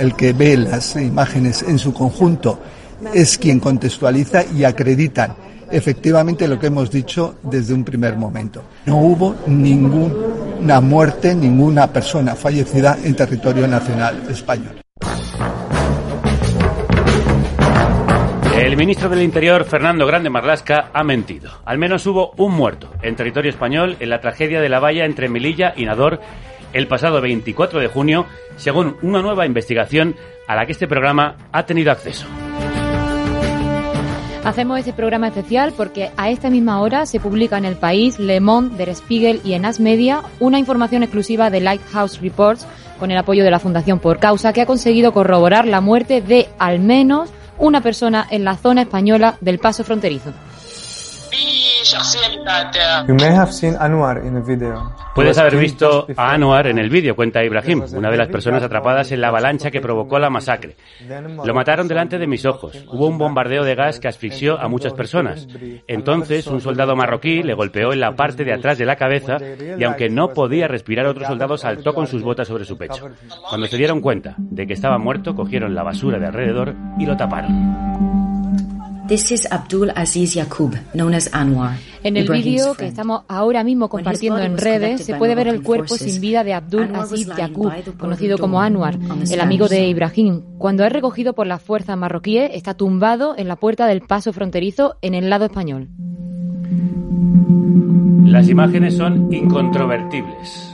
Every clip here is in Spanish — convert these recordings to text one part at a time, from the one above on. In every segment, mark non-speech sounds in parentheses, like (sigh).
El que ve las imágenes en su conjunto es quien contextualiza y acreditan efectivamente lo que hemos dicho desde un primer momento. No hubo ninguna muerte, ninguna persona fallecida en territorio nacional español. El ministro del Interior, Fernando Grande Marlasca, ha mentido. Al menos hubo un muerto en territorio español en la tragedia de la valla entre Melilla y Nador el pasado 24 de junio, según una nueva investigación a la que este programa ha tenido acceso. Hacemos este programa especial porque a esta misma hora se publica en El País, Le Monde, Der Spiegel y en As Media una información exclusiva de Lighthouse Reports con el apoyo de la Fundación Por Causa que ha conseguido corroborar la muerte de al menos una persona en la zona española del paso fronterizo. Puedes haber visto a Anwar en el vídeo, cuenta Ibrahim, una de las personas atrapadas en la avalancha que provocó la masacre. Lo mataron delante de mis ojos. Hubo un bombardeo de gas que asfixió a muchas personas. Entonces, un soldado marroquí le golpeó en la parte de atrás de la cabeza y aunque no podía respirar, otro soldado saltó con sus botas sobre su pecho. Cuando se dieron cuenta de que estaba muerto, cogieron la basura de alrededor y lo taparon. This is Abdul Aziz Yaqub, known as Anwar. En el vídeo que estamos ahora mismo compartiendo en redes se puede ver el cuerpo sin vida de Abdul Aziz Yaqub, conocido como Anwar, el amigo de Ibrahim. Cuando es recogido por las fuerzas marroquíes, está tumbado en la puerta del paso fronterizo en el lado español. Las imágenes son incontrovertibles.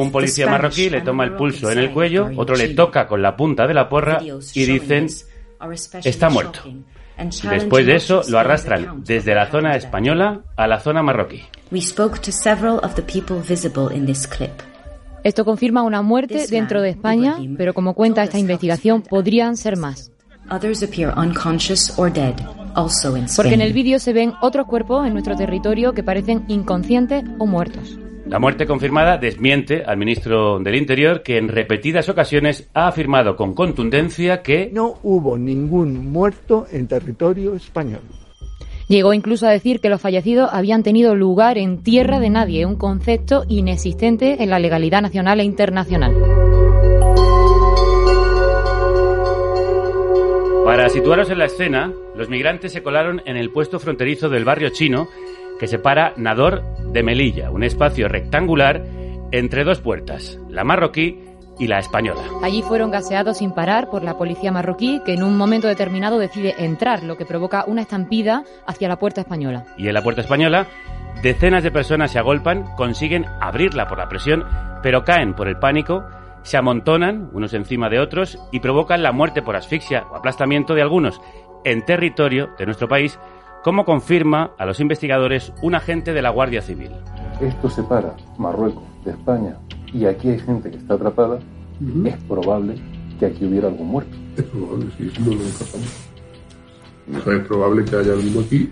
Un policía marroquí le toma el pulso en el cuello, otro le toca con la punta de la porra y dicen está muerto. Después de eso lo arrastran desde la zona española a la zona marroquí. Esto confirma una muerte dentro de España, pero como cuenta esta investigación, podrían ser más. Porque en el vídeo se ven otros cuerpos en nuestro territorio que parecen inconscientes o muertos. La muerte confirmada desmiente al ministro del Interior que en repetidas ocasiones ha afirmado con contundencia que no hubo ningún muerto en territorio español. Llegó incluso a decir que los fallecidos habían tenido lugar en tierra de nadie, un concepto inexistente en la legalidad nacional e internacional. Para situaros en la escena, los migrantes se colaron en el puesto fronterizo del barrio chino que separa Nador de Melilla, un espacio rectangular entre dos puertas, la marroquí y la española. Allí fueron gaseados sin parar por la policía marroquí, que en un momento determinado decide entrar, lo que provoca una estampida hacia la puerta española. Y en la puerta española, decenas de personas se agolpan, consiguen abrirla por la presión, pero caen por el pánico se amontonan unos encima de otros y provocan la muerte por asfixia o aplastamiento de algunos en territorio de nuestro país, como confirma a los investigadores un agente de la Guardia Civil. Esto separa Marruecos de España y aquí hay gente que está atrapada, es probable que aquí hubiera algún muerto. Es probable, sí, no lo es probable que haya alguno aquí,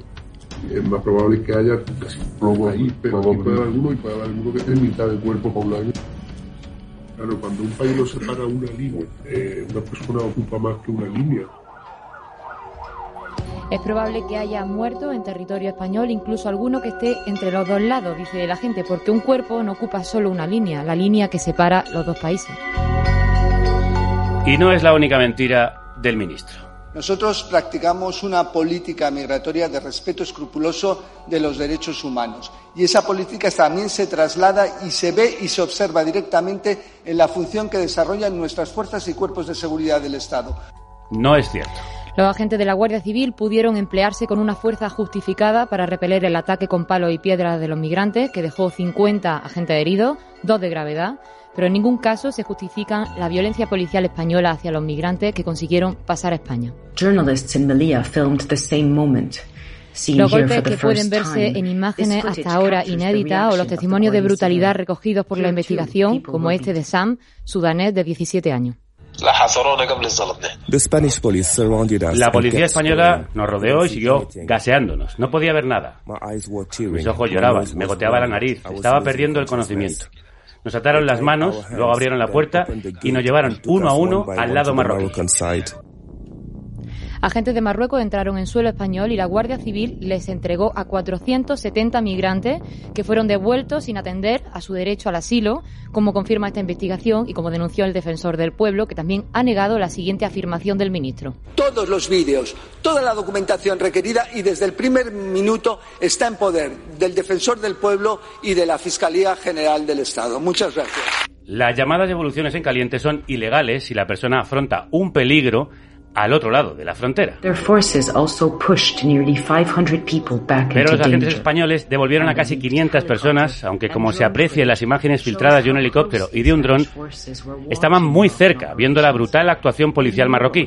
es más probable que haya casi plomo ahí, pero aquí puede haber alguno y puede haber alguno que esté en mitad del cuerpo poblado. Claro, cuando un país lo separa una línea, eh, una persona ocupa más que una línea. Es probable que haya muerto en territorio español, incluso alguno que esté entre los dos lados, dice la gente, porque un cuerpo no ocupa solo una línea, la línea que separa los dos países. Y no es la única mentira del ministro. Nosotros practicamos una política migratoria de respeto escrupuloso de los derechos humanos y esa política también se traslada y se ve y se observa directamente en la función que desarrollan nuestras fuerzas y cuerpos de seguridad del Estado. No es cierto. Los agentes de la Guardia Civil pudieron emplearse con una fuerza justificada para repeler el ataque con palos y piedras de los migrantes, que dejó 50 agentes heridos, dos de gravedad, pero en ningún caso se justifica la violencia policial española hacia los migrantes que consiguieron pasar a España. Los golpes que pueden verse en imágenes hasta ahora inéditas o los testimonios de brutalidad recogidos por la investigación, como este de Sam, sudanés de 17 años. La policía española nos rodeó y siguió gaseándonos. No podía ver nada. Mis ojos lloraban, me goteaba la nariz, estaba perdiendo el conocimiento. Nos ataron las manos, luego abrieron la puerta y nos llevaron uno a uno al lado marroquí. Agentes de Marruecos entraron en suelo español y la Guardia Civil les entregó a 470 migrantes que fueron devueltos sin atender a su derecho al asilo, como confirma esta investigación y como denunció el defensor del pueblo, que también ha negado la siguiente afirmación del ministro. Todos los vídeos, toda la documentación requerida y desde el primer minuto está en poder del defensor del pueblo y de la Fiscalía General del Estado. Muchas gracias. Las llamadas devoluciones en caliente son ilegales si la persona afronta un peligro al otro lado de la frontera. Pero los agentes españoles devolvieron a casi 500 personas, aunque como se aprecia en las imágenes filtradas de un helicóptero y de un dron, estaban muy cerca, viendo la brutal actuación policial marroquí.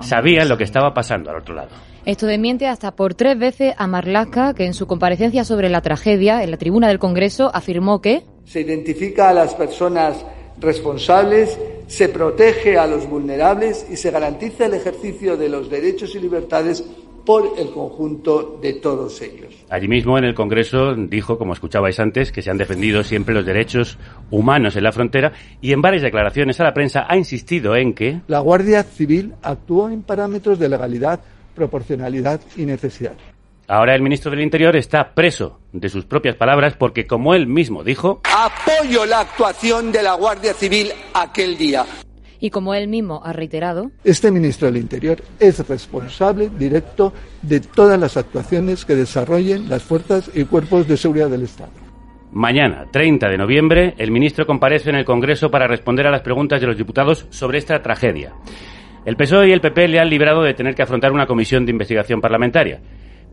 Sabían lo que estaba pasando al otro lado. Esto desmiente hasta por tres veces a Marlaska, que en su comparecencia sobre la tragedia en la tribuna del Congreso afirmó que se identifica a las personas responsables, se protege a los vulnerables y se garantiza el ejercicio de los derechos y libertades por el conjunto de todos ellos. Allí mismo en el Congreso dijo, como escuchabais antes, que se han defendido siempre los derechos humanos en la frontera y en varias declaraciones a la prensa ha insistido en que la Guardia Civil actuó en parámetros de legalidad, proporcionalidad y necesidad. Ahora el ministro del Interior está preso de sus propias palabras porque, como él mismo dijo, apoyo la actuación de la Guardia Civil aquel día. Y como él mismo ha reiterado, este ministro del Interior es responsable directo de todas las actuaciones que desarrollen las fuerzas y cuerpos de seguridad del Estado. Mañana, 30 de noviembre, el ministro comparece en el Congreso para responder a las preguntas de los diputados sobre esta tragedia. El PSOE y el PP le han librado de tener que afrontar una comisión de investigación parlamentaria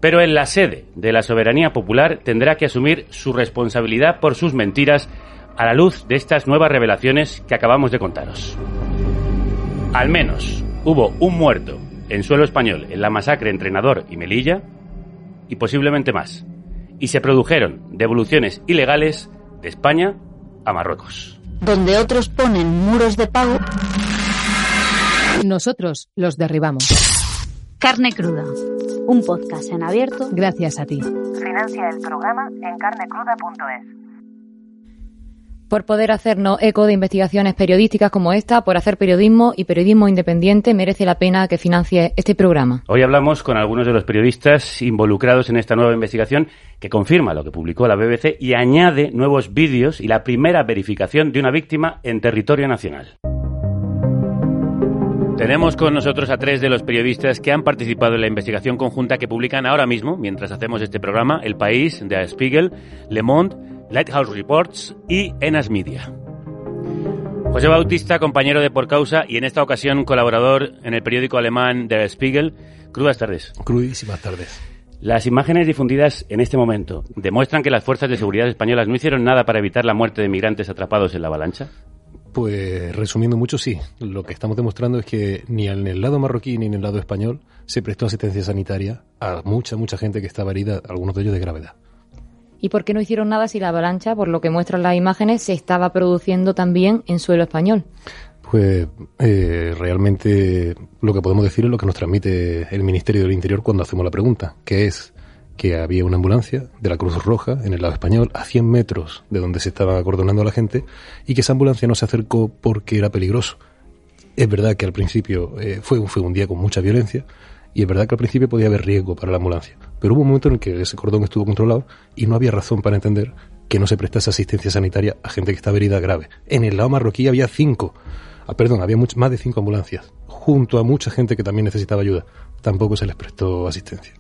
pero en la sede de la soberanía popular tendrá que asumir su responsabilidad por sus mentiras a la luz de estas nuevas revelaciones que acabamos de contaros. Al menos hubo un muerto en suelo español en la masacre entre Nador y Melilla y posiblemente más. Y se produjeron devoluciones ilegales de España a Marruecos. Donde otros ponen muros de pago, nosotros los derribamos. Carne cruda un podcast en abierto gracias a ti. Financia el programa en carnecruda.es. Por poder hacernos eco de investigaciones periodísticas como esta, por hacer periodismo y periodismo independiente, merece la pena que financie este programa. Hoy hablamos con algunos de los periodistas involucrados en esta nueva investigación que confirma lo que publicó la BBC y añade nuevos vídeos y la primera verificación de una víctima en territorio nacional. Tenemos con nosotros a tres de los periodistas que han participado en la investigación conjunta que publican ahora mismo, mientras hacemos este programa, El País, Der Spiegel, Le Monde, Lighthouse Reports y Enas Media. José Bautista, compañero de Por Causa y en esta ocasión colaborador en el periódico alemán Der Spiegel. Crudas tardes. Crudísimas tardes. Las imágenes difundidas en este momento demuestran que las fuerzas de seguridad españolas no hicieron nada para evitar la muerte de migrantes atrapados en la avalancha. Pues resumiendo mucho, sí. Lo que estamos demostrando es que ni en el lado marroquí ni en el lado español se prestó asistencia sanitaria a mucha, mucha gente que estaba herida, algunos de ellos de gravedad. ¿Y por qué no hicieron nada si la avalancha, por lo que muestran las imágenes, se estaba produciendo también en suelo español? Pues eh, realmente lo que podemos decir es lo que nos transmite el Ministerio del Interior cuando hacemos la pregunta, que es que había una ambulancia de la Cruz Roja en el lado español a 100 metros de donde se estaba acordonando la gente y que esa ambulancia no se acercó porque era peligroso. Es verdad que al principio eh, fue, fue un día con mucha violencia y es verdad que al principio podía haber riesgo para la ambulancia, pero hubo un momento en el que ese cordón estuvo controlado y no había razón para entender que no se prestase asistencia sanitaria a gente que estaba herida grave. En el lado marroquí había cinco, ah, perdón, había más de cinco ambulancias, junto a mucha gente que también necesitaba ayuda. Tampoco se les prestó asistencia.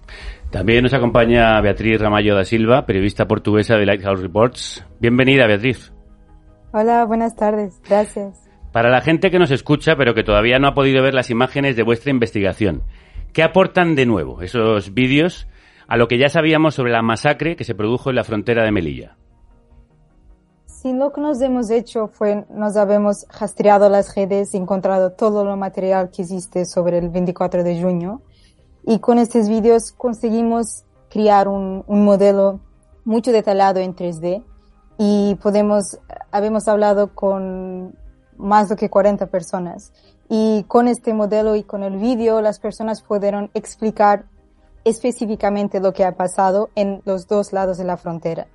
También nos acompaña Beatriz Ramallo da Silva, periodista portuguesa de Lighthouse Reports. Bienvenida, Beatriz. Hola, buenas tardes. Gracias. Para la gente que nos escucha, pero que todavía no ha podido ver las imágenes de vuestra investigación, ¿qué aportan de nuevo esos vídeos a lo que ya sabíamos sobre la masacre que se produjo en la frontera de Melilla? Sí, lo que nos hemos hecho fue, nos habíamos rastreado las redes, encontrado todo lo material que existe sobre el 24 de junio y con estos vídeos conseguimos crear un, un modelo mucho detallado en 3D y podemos, habíamos hablado con más de que 40 personas y con este modelo y con el vídeo las personas pudieron explicar específicamente lo que ha pasado en los dos lados de la frontera.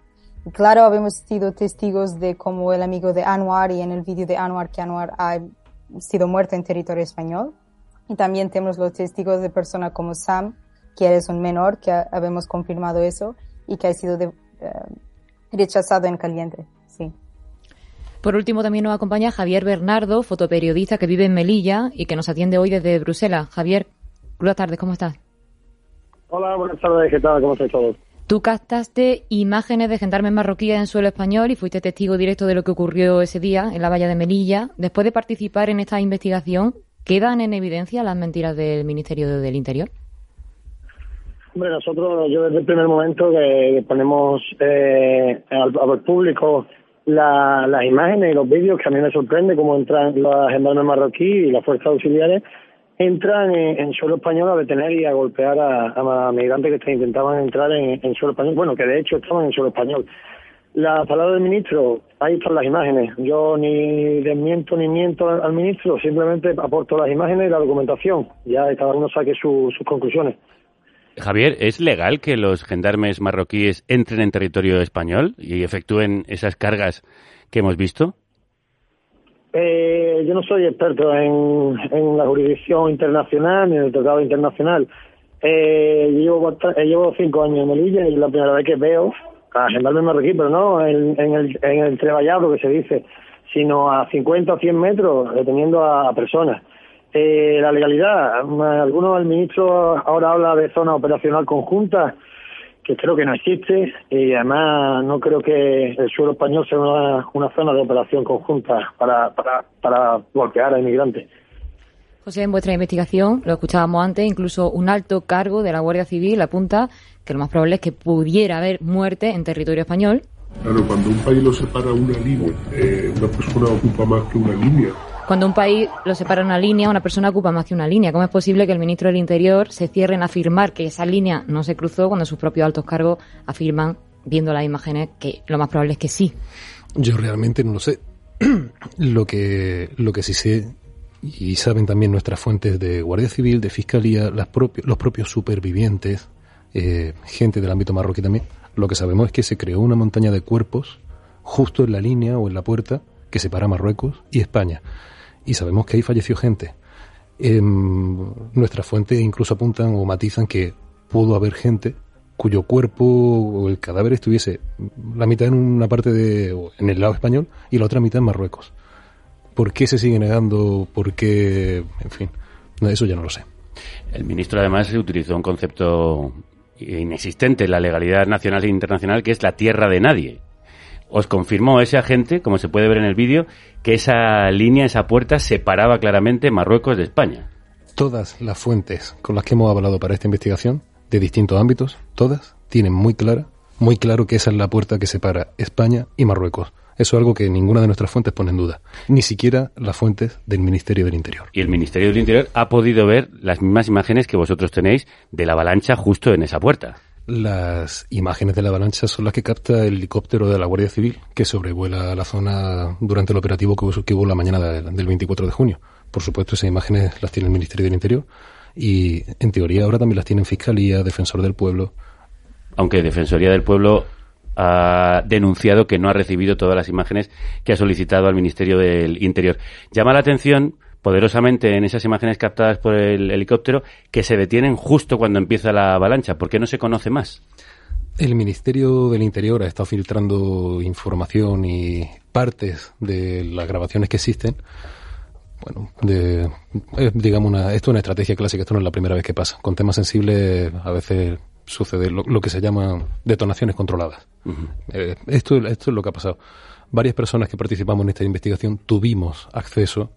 Claro, habíamos sido testigos de cómo el amigo de Anwar y en el vídeo de Anwar que Anwar ha sido muerto en territorio español Y también tenemos los testigos de personas como Sam, que es un menor, que habemos confirmado eso y que ha sido de, eh, rechazado en caliente. Sí. Por último, también nos acompaña Javier Bernardo, fotoperiodista que vive en Melilla y que nos atiende hoy desde Bruselas. Javier, buenas tardes, ¿cómo estás? Hola, buenas tardes, ¿qué tal? ¿Cómo estáis todos? Tú captaste imágenes de gendarmes marroquíes en suelo español y fuiste testigo directo de lo que ocurrió ese día en la valla de Melilla. Después de participar en esta investigación, ¿quedan en evidencia las mentiras del Ministerio del Interior? Hombre, nosotros, yo desde el primer momento que ponemos eh, al, público las imágenes y los vídeos, que a mí me sorprende cómo entran los gendarmes marroquíes y las fuerzas auxiliares, entran en, suelo español a detener y a golpear a, migrantes que intentaban entrar en, suelo español, bueno, que de hecho estaban en suelo español. La palabra del ministro, ahí están las imágenes. Yo ni desmiento ni miento al, ministro, simplemente aporto las imágenes y la documentación. Ya cada uno saque sus conclusiones. Javier, ¿es legal que los gendarmes marroquíes entren en territorio español y efectúen esas cargas que hemos visto? Eh, yo no soy experto en, la jurisdicción internacional ni en el tratado internacional. Eh, llevo, eh, llevo cinco años en Melilla y es la primera vez que veo a gendarmes marroquíes, pero no en, el, en el treballado que se dice, sino a 50 o 100 metros deteniendo a personas. Eh, la legalidad, algunos, el ministro ahora habla de zona operacional conjunta, que creo que no existe, y además no creo que el suelo español sea una, zona de operación conjunta para, para, para golpear a inmigrantes. José, en vuestra investigación, lo escuchábamos antes, incluso un alto cargo de la Guardia Civil apunta que lo más probable es que pudiera haber muerte en territorio español. Claro, cuando un país lo separa una línea, eh, una persona ocupa más que una línea, cuando un país lo separa una línea, una persona ocupa más que una línea. ¿Cómo es posible que el ministro del Interior se cierre en afirmar que esa línea no se cruzó cuando sus propios altos cargos afirman, viendo las imágenes, que lo más probable es que sí? Yo realmente no lo sé. (clears throat) lo que lo que sí sé y saben también nuestras fuentes de Guardia Civil, de Fiscalía, las los propios supervivientes, eh, gente del ámbito marroquí también, lo que sabemos es que se creó una montaña de cuerpos justo en la línea o en la puerta que separa Marruecos y España y sabemos que ahí falleció gente. nuestras fuentes incluso apuntan o matizan que pudo haber gente cuyo cuerpo o el cadáver estuviese la mitad en una parte de en el lado español y la otra mitad en Marruecos. ¿Por qué se sigue negando? ¿Por qué? En fin, eso ya no lo sé. El ministro además utilizó un concepto inexistente en la legalidad nacional e internacional que es la tierra de nadie os confirmó ese agente, como se puede ver en el vídeo, que esa línea, esa puerta separaba claramente Marruecos de España. Todas las fuentes con las que hemos hablado para esta investigación, de distintos ámbitos, todas tienen muy clara, muy claro que esa es la puerta que separa España y Marruecos. Eso es algo que ninguna de nuestras fuentes pone en duda, ni siquiera las fuentes del Ministerio del Interior. Y el Ministerio del Interior ha podido ver las mismas imágenes que vosotros tenéis de la avalancha justo en esa puerta. Las imágenes de la avalancha son las que capta el helicóptero de la Guardia Civil que sobrevuela la zona durante el operativo que hubo, la mañana del 24 de junio. Por supuesto, esas imágenes las tiene el Ministerio del Interior y, en teoría, ahora también las tienen Fiscalía, Defensor del Pueblo. Aunque Defensoría del Pueblo ha denunciado que no ha recibido todas las imágenes que ha solicitado al Ministerio del Interior. Llama la atención poderosamente en esas imágenes captadas por el helicóptero que se detienen justo cuando empieza la avalancha. ¿Por qué no se conoce más? El Ministerio del Interior ha estado filtrando información y partes de las grabaciones que existen. Bueno, de, digamos, una, esto es una estrategia clásica, esto no es la primera vez que pasa. Con temas sensibles a veces sucede lo, que se llama detonaciones controladas. Eh, esto, esto es lo que ha pasado. Varias personas que participamos en esta investigación tuvimos acceso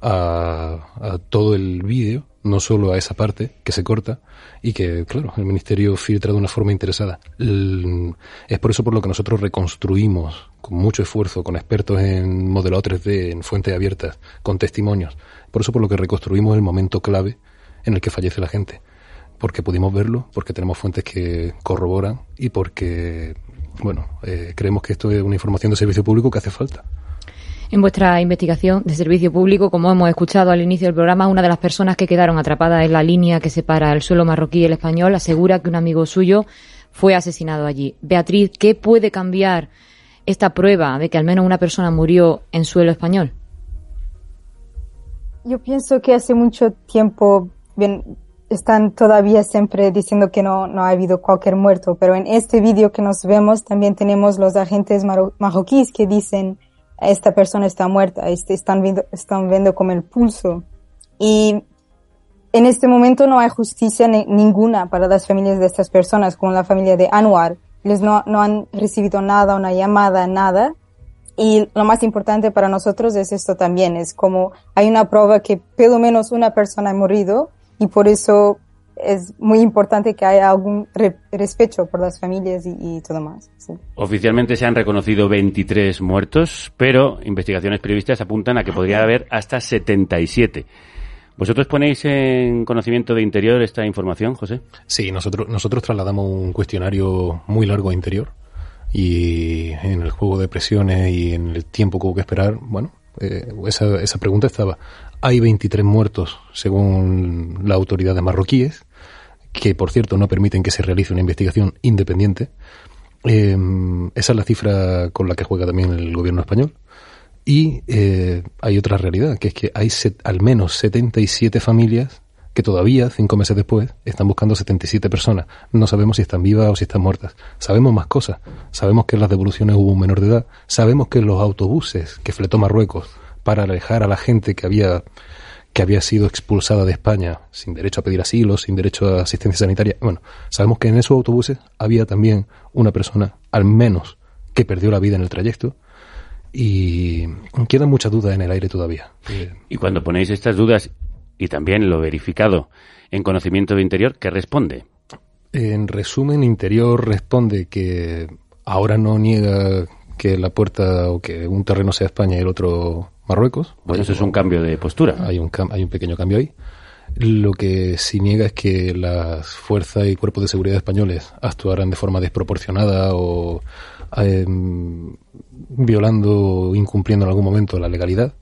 a, todo el vídeo, no solo a esa parte que se corta y que, claro, el Ministerio filtra de una forma interesada. es por eso por lo que nosotros reconstruimos con mucho esfuerzo, con expertos en modelado 3D, en fuentes abiertas, con testimonios. Por eso por lo que reconstruimos el momento clave en el que fallece la gente. Porque pudimos verlo, porque tenemos fuentes que corroboran y porque, bueno, eh, creemos que esto es una información de servicio público que hace falta. En vuestra investigación de servicio público, como hemos escuchado al inicio del programa, una de las personas que quedaron atrapadas en la línea que separa el suelo marroquí y el español asegura que un amigo suyo fue asesinado allí. Beatriz, ¿qué puede cambiar esta prueba de que al menos una persona murió en suelo español? Yo pienso que hace mucho tiempo, bien, están todavía siempre diciendo que no, no ha habido cualquier muerto, pero en este vídeo que nos vemos también tenemos los agentes marroquíes que dicen esta persona está muerta, este, están viendo, están viendo como el pulso. Y en este momento no hay justicia ninguna para las familias de estas personas, como la familia de Anwar. Les no, no han recibido nada, una llamada, nada. Y lo más importante para nosotros es esto también, es como hay una prueba que pelo menos una persona ha morido y por eso es muy importante que haya algún respeto por las familias y, todo más. Oficialmente se han reconocido 23 muertos, pero investigaciones periodistas apuntan a que podría haber hasta 77. ¿Vosotros ponéis en conocimiento de Interior esta información, José? Sí, nosotros, nosotros trasladamos un cuestionario muy largo a Interior y en el juego de presiones y en el tiempo que hubo que esperar, bueno, eh, esa, esa pregunta estaba. Hay 23 muertos según la autoridad de marroquíes, que por cierto no permiten que se realice una investigación independiente. Em, esa es la cifra con la que juega también el gobierno español. Y eh, hay otra realidad, que es que hay al menos 77 familias que todavía, cinco meses después, están buscando 77 personas. No sabemos si están vivas o si están muertas. Sabemos más cosas. Sabemos que en las devoluciones hubo un menor de edad. Sabemos que los autobuses que fletó Marruecos para alejar a la gente que había que había sido expulsada de España sin derecho a pedir asilo, sin derecho a asistencia sanitaria. Bueno, sabemos que en esos autobuses había también una persona, al menos, que perdió la vida en el trayecto y quedan muchas dudas en el aire todavía. Y cuando ponéis estas dudas y también lo verificado en conocimiento de interior, ¿qué responde? En resumen, interior responde que ahora no niega que la puerta o que un terreno sea España y el otro Marruecos. Bueno, eso es un cambio de postura. Hay un, hay un pequeño cambio ahí. Lo que sí niega es que las fuerzas y cuerpos de seguridad españoles actuaran de forma desproporcionada o Em, violando o incumpliendo en algún momento la legalidad.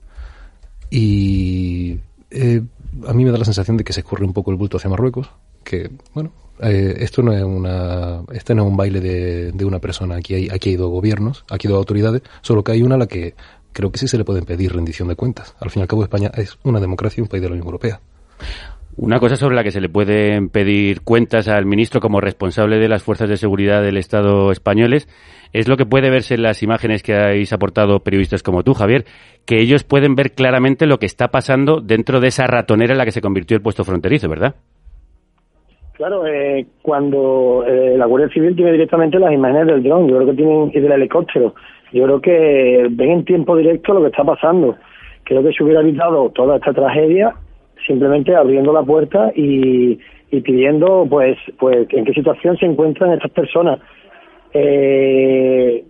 Y eh, a mí me da la sensación de que se escurre un poco el bulto hacia Marruecos, que, bueno, eh, esto no es una este no es un baile de, de, una persona aquí hay aquí hay dos gobiernos aquí hay dos autoridades solo que hay una a la que creo que sí se le pueden pedir rendición de cuentas. Al fin y al cabo España es una democracia y un país de la Unión Europea. Una cosa sobre la que se le pueden pedir cuentas al ministro como responsable de las fuerzas de seguridad del Estado españoles es lo que puede verse en las imágenes que habéis aportado periodistas como tú, Javier, que ellos pueden ver claramente lo que está pasando dentro de esa ratonera en la que se convirtió el puesto fronterizo, ¿verdad? Claro, eh, cuando eh, la Guardia Civil tiene directamente las imágenes del dron, yo creo que tienen y del helicóptero, yo creo que ven en tiempo directo lo que está pasando. Creo que se hubiera evitado toda esta tragedia simplemente abriendo la puerta y, pidiendo pues pues en qué situación se encuentran estas personas eh,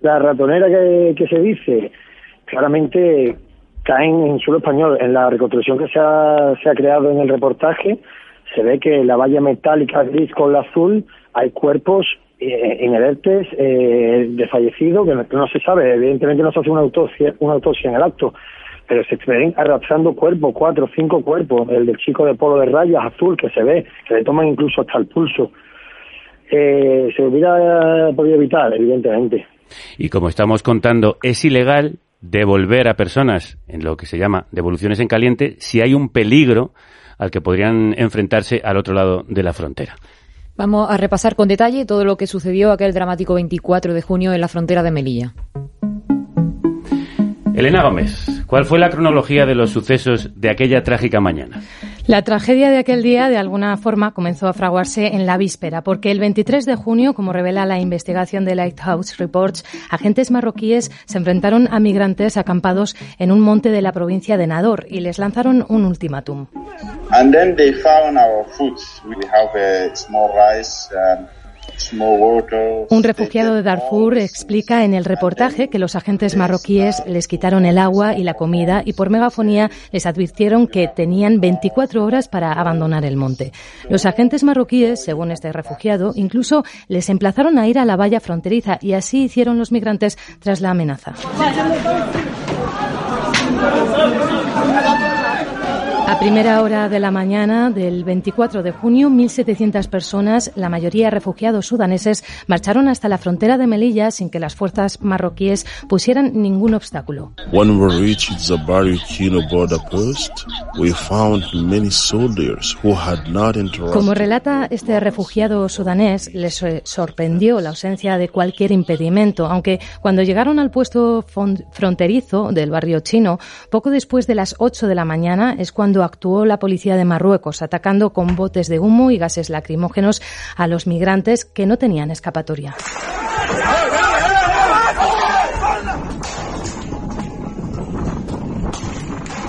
la ratonera que, se dice claramente caen en suelo español en la reconstrucción que se ha, se ha creado en el reportaje se ve que la valla metálica gris con la azul hay cuerpos eh, inertes eh, de fallecidos que no, se sabe evidentemente no se hace una autopsia una autopsia en el acto pero se ven arrastrando cuerpos, cuatro cinco cuerpos, el del chico de polo de rayas azul que se ve, que le toman incluso hasta el pulso. Eh, se hubiera podido evitar, evidentemente. Y como estamos contando, es ilegal devolver a personas en lo que se llama devoluciones en caliente si hay un peligro al que podrían enfrentarse al otro lado de la frontera. Vamos a repasar con detalle todo lo que sucedió aquel dramático 24 de junio en la frontera de Melilla. Elena Gómez, ¿cuál fue la cronología de los sucesos de aquella trágica mañana? La tragedia de aquel día, de alguna forma, comenzó a fraguarse en la víspera, porque el 23 de junio, como revela la investigación de Lighthouse Reports, agentes marroquíes se enfrentaron a migrantes acampados en un monte de la provincia de Nador y les lanzaron un ultimátum. Un refugiado de Darfur explica en el reportaje que los agentes marroquíes les quitaron el agua y la comida y por megafonía les advirtieron que tenían 24 horas para abandonar el monte. Los agentes marroquíes, según este refugiado, incluso les emplazaron a ir a la valla fronteriza y así hicieron los migrantes tras la amenaza. Primera hora de la mañana del 24 de junio, 1.700 personas, la mayoría refugiados sudaneses, marcharon hasta la frontera de Melilla sin que las fuerzas marroquíes pusieran ningún obstáculo. Como relata este refugiado sudanés, les sorprendió la ausencia de cualquier impedimento, aunque cuando llegaron al puesto fronterizo del barrio chino, poco después de las 8 de la mañana, es cuando actuó la policía de Marruecos, atacando con botes de humo y gases lacrimógenos a los migrantes que no tenían escapatoria.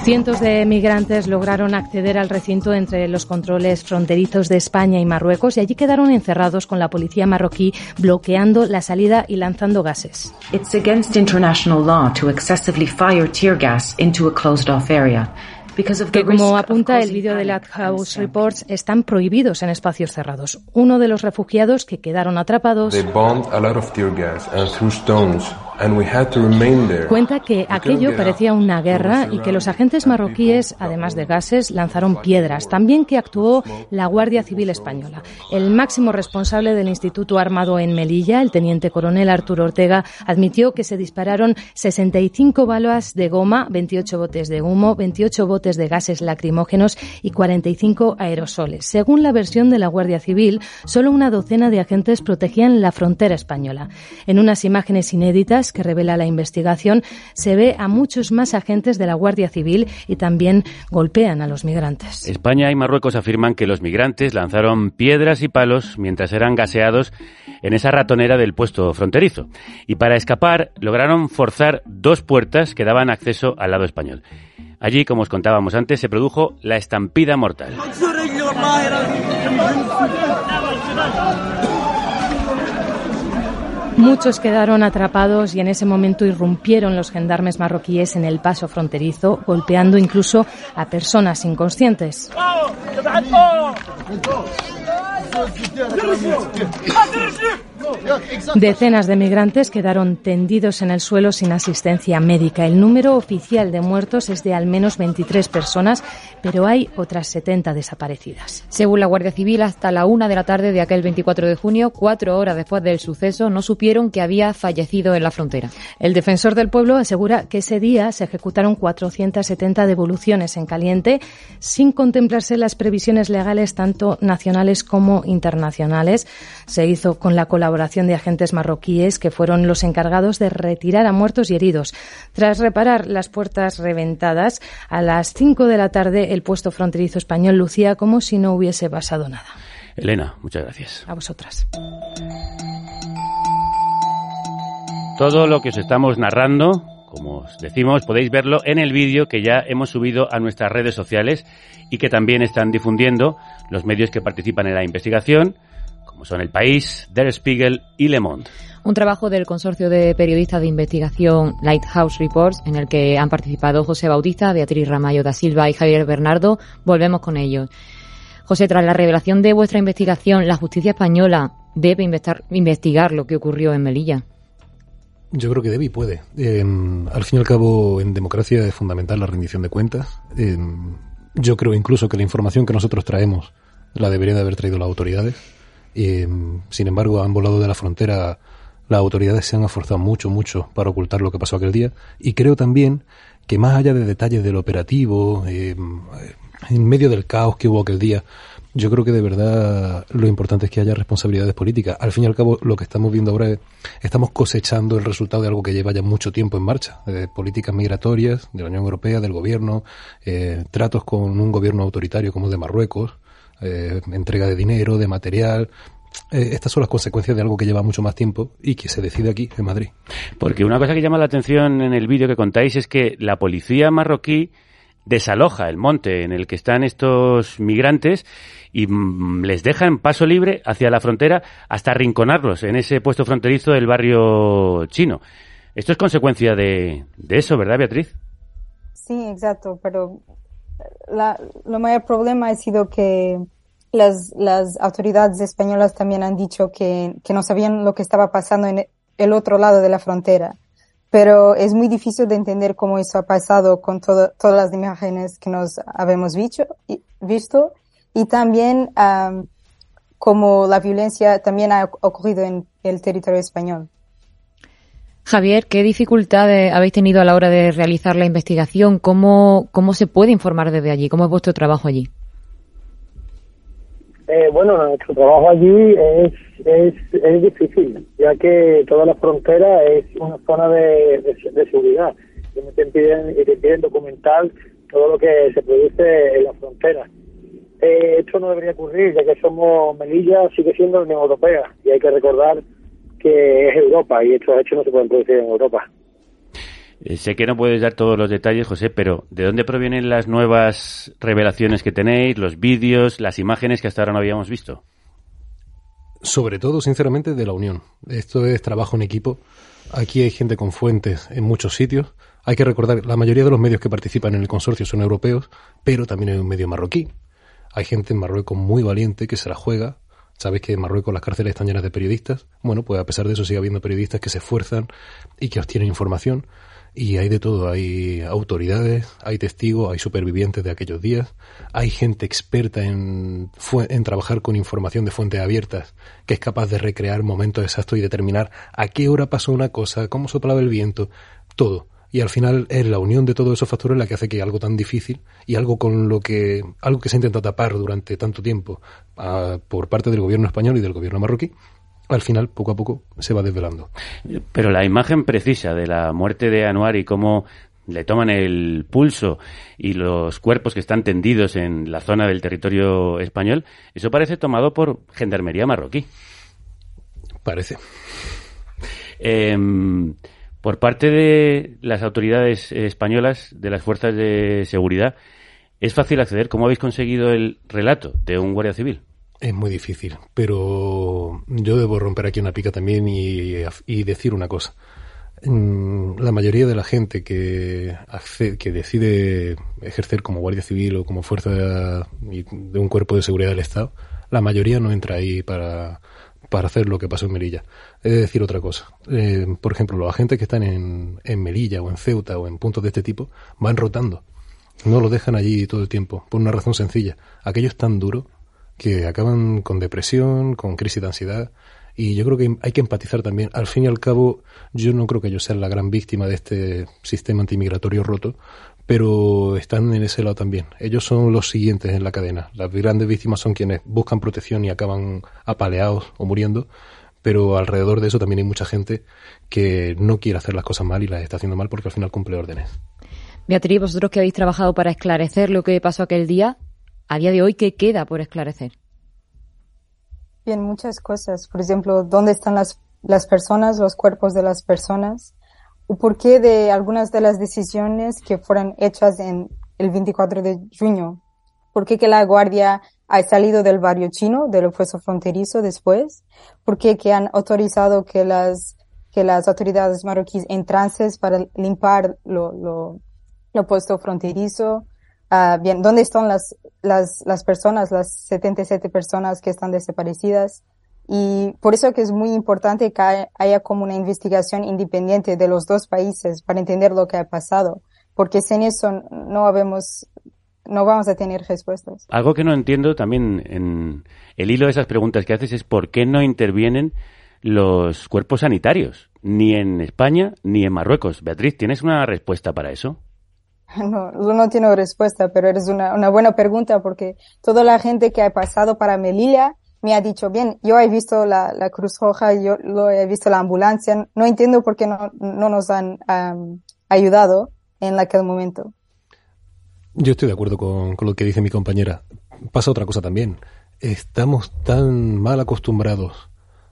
Cientos de migrantes lograron acceder al recinto entre los controles fronterizos de España y Marruecos y allí quedaron encerrados con la policía marroquí bloqueando la salida y lanzando gases. It's against international law to excessively fire tear gas into a closed off area que como apunta el vídeo de la House Reports, están prohibidos en espacios cerrados. Uno de los refugiados que quedaron atrapados Cuenta que aquello parecía una guerra y que los agentes marroquíes, además de gases, lanzaron piedras. También que actuó la Guardia Civil Española. El máximo responsable del Instituto Armado en Melilla, el teniente coronel Arturo Ortega, admitió que se dispararon 65 balas de goma, 28 botes de humo, 28 botes de gases lacrimógenos y 45 aerosoles. Según la versión de la Guardia Civil, solo una docena de agentes protegían la frontera española. En unas imágenes inéditas, que revela la investigación, se ve a muchos más agentes de la Guardia Civil y también golpean a los migrantes. España y Marruecos afirman que los migrantes lanzaron piedras y palos mientras eran gaseados en esa ratonera del puesto fronterizo. Y para escapar lograron forzar dos puertas que daban acceso al lado español. Allí, como os contábamos antes, se produjo la estampida mortal. Muchos quedaron atrapados y en ese momento irrumpieron los gendarmes marroquíes en el paso fronterizo, golpeando incluso a personas inconscientes. Decenas de migrantes quedaron tendidos en el suelo sin asistencia médica. El número oficial de muertos es de al menos 23 personas, pero hay otras 70 desaparecidas. Según la Guardia Civil, hasta la una de la tarde de aquel 24 de junio, cuatro horas después del suceso, no supieron que había fallecido en la frontera. El defensor del pueblo asegura que ese día se ejecutaron 470 devoluciones en caliente, sin contemplarse las previsiones legales tanto nacionales como internacionales. Se hizo con la colaboración de agentes marroquíes que fueron los encargados de retirar a muertos y heridos. Tras reparar las puertas reventadas, a las 5 de la tarde el puesto fronterizo español lucía como si no hubiese pasado nada. Elena, muchas gracias. A vosotras. Todo lo que os estamos narrando, como os decimos, podéis verlo en el vídeo que ya hemos subido a nuestras redes sociales y que también están difundiendo los medios que participan en la investigación como son El País, Der Spiegel y Le Monde. Un trabajo del consorcio de periodistas de investigación Lighthouse Reports, en el que han participado José Bautista, Beatriz Ramayo da Silva y Javier Bernardo. Volvemos con ellos. José, tras la revelación de vuestra investigación, ¿la justicia española debe investigar lo que ocurrió en Melilla? Yo creo que debe y puede. Em, al fin y al cabo, en democracia es fundamental la rendición de cuentas. Em, yo creo incluso que la información que nosotros traemos la deberían de haber traído las autoridades sin embargo, han volado de la frontera. Las autoridades se han esforzado mucho, mucho para ocultar lo que pasó aquel día. Y creo también que más allá de detalles del operativo, eh, en medio del caos que hubo aquel día, yo creo que de verdad lo importante es que haya responsabilidades políticas. Al fin y al cabo, lo que estamos viendo ahora es, estamos cosechando el resultado de algo que lleva ya mucho tiempo en marcha. Eh, políticas migratorias de la Unión Europea, del gobierno, eh, tratos con un gobierno autoritario como el de Marruecos, eh, entrega de dinero, de material. Eh, estas son las consecuencias de algo que lleva mucho más tiempo y que se decide aquí, en Madrid. Porque una cosa que llama la atención en el vídeo que contáis es que la policía marroquí desaloja el monte en el que están estos migrantes y mm, les deja en paso libre hacia la frontera hasta arrinconarlos en ese puesto fronterizo del barrio chino. Esto es consecuencia de, de eso, ¿verdad, Beatriz? Sí, exacto, pero la, lo mayor problema ha sido que las, autoridades españolas también han dicho que, que no sabían lo que estaba pasando en el otro lado de la frontera. pero es muy difícil de entender cómo eso ha pasado con todas las imágenes que nos habíamos visto, y también um, cómo la violencia también ha ocurrido en el territorio español. Javier, ¿qué dificultades habéis tenido a la hora de realizar la investigación? ¿Cómo, cómo se puede informar desde allí? ¿Cómo es vuestro trabajo allí? Eh, bueno, nuestro trabajo allí es, es, es, difícil, ya que toda la frontera es una zona de, de, seguridad. Y te piden, y te piden documentar todo lo que se produce en la frontera. Eh, esto no debería ocurrir, ya que somos Melilla, sigue siendo la Unión Europea, y hay que recordar que es Europa, y estos hechos no se pueden producir en Europa. Eh, sé que no puedes dar todos los detalles, José, pero ¿de dónde provienen las nuevas revelaciones que tenéis, los vídeos, las imágenes que hasta ahora no habíamos visto? Sobre todo, sinceramente, de la Unión. Esto es trabajo en equipo. Aquí hay gente con fuentes en muchos sitios. Hay que recordar, la mayoría de los medios que participan en el consorcio son europeos, pero también hay un medio marroquí. Hay gente en Marruecos muy valiente que se la juega. Sabes que en Marruecos las cárceles están llenas de periodistas. Bueno, pues a pesar de eso sigue habiendo periodistas que se esfuerzan y que obtienen información. Y hay de todo, hay autoridades, hay testigos, hay supervivientes de aquellos días, hay gente experta en, en trabajar con información de fuentes abiertas, que es capaz de recrear momentos exactos y determinar a qué hora pasó una cosa, cómo soplaba el viento, todo. Y al final es la unión de todos esos factores la que hace que algo tan difícil y algo con lo que, algo que se intenta tapar durante tanto tiempo por parte del gobierno español y del gobierno marroquí, al final, poco a poco, se va desvelando. Pero la imagen precisa de la muerte de Anuar y cómo le toman el pulso y los cuerpos que están tendidos en la zona del territorio español, eso parece tomado por gendarmería marroquí. Parece. Em, por parte de las autoridades españolas, de las fuerzas de seguridad, ¿es fácil acceder? ¿Cómo habéis conseguido el relato de un guardia civil? Es muy difícil, pero yo debo romper aquí una pica también y, decir una cosa. Mm, la mayoría de la gente que, que decide ejercer como guardia civil o como fuerza de, un cuerpo de seguridad del Estado, la mayoría no entra ahí para, para hacer lo que pasó en Melilla. He de decir otra cosa. Eh, por ejemplo, los agentes que están en, en Melilla o en Ceuta o en puntos de este tipo van rotando. No lo dejan allí todo el tiempo, por una razón sencilla. Aquello es tan duro que acaban con depresión, con crisis de ansiedad. Y yo creo que hay que empatizar también. Al fin y al cabo, yo no creo que ellos sean la gran víctima de este sistema antimigratorio roto, pero están en ese lado también. Ellos son los siguientes en la cadena. Las grandes víctimas son quienes buscan protección y acaban apaleados o muriendo, pero alrededor de eso también hay mucha gente que no quiere hacer las cosas mal y las está haciendo mal porque al final cumple órdenes. Beatriz, vosotros que habéis trabajado para esclarecer lo que pasó aquel día, a día de hoy, ¿qué queda por esclarecer? Bien, muchas cosas. Por ejemplo, ¿dónde están las, las personas, los cuerpos de las personas? ¿O por qué de algunas de las decisiones que fueron hechas en el 24 de junio? ¿Por qué que la Guardia ha salido del barrio chino, del puesto fronterizo después? ¿Por qué que han autorizado que las, que las autoridades marroquíes entrances para limpiar lo, lo, lo puesto fronterizo? Ah, bien, ¿dónde están las, las, las personas, las 77 personas que están desaparecidas? Y por eso que es muy importante que haya como una investigación independiente de los dos países para entender lo que ha pasado, porque sin eso no habemos, no vamos a tener respuestas. Algo que no entiendo también en el hilo de esas preguntas que haces es por qué no intervienen los cuerpos sanitarios, ni en España ni en Marruecos. Beatriz, ¿tienes una respuesta para eso? (laughs) No, no tiene respuesta, pero es una, una buena pregunta porque toda la gente que ha pasado para Melilla me ha dicho, bien, yo he visto la, la Cruz Roja, yo lo he visto la ambulancia, no entiendo por qué no, no nos han ayudado en aquel momento. Yo estoy de acuerdo con, con lo que dice mi compañera. Pasa otra cosa también. Estamos tan mal acostumbrados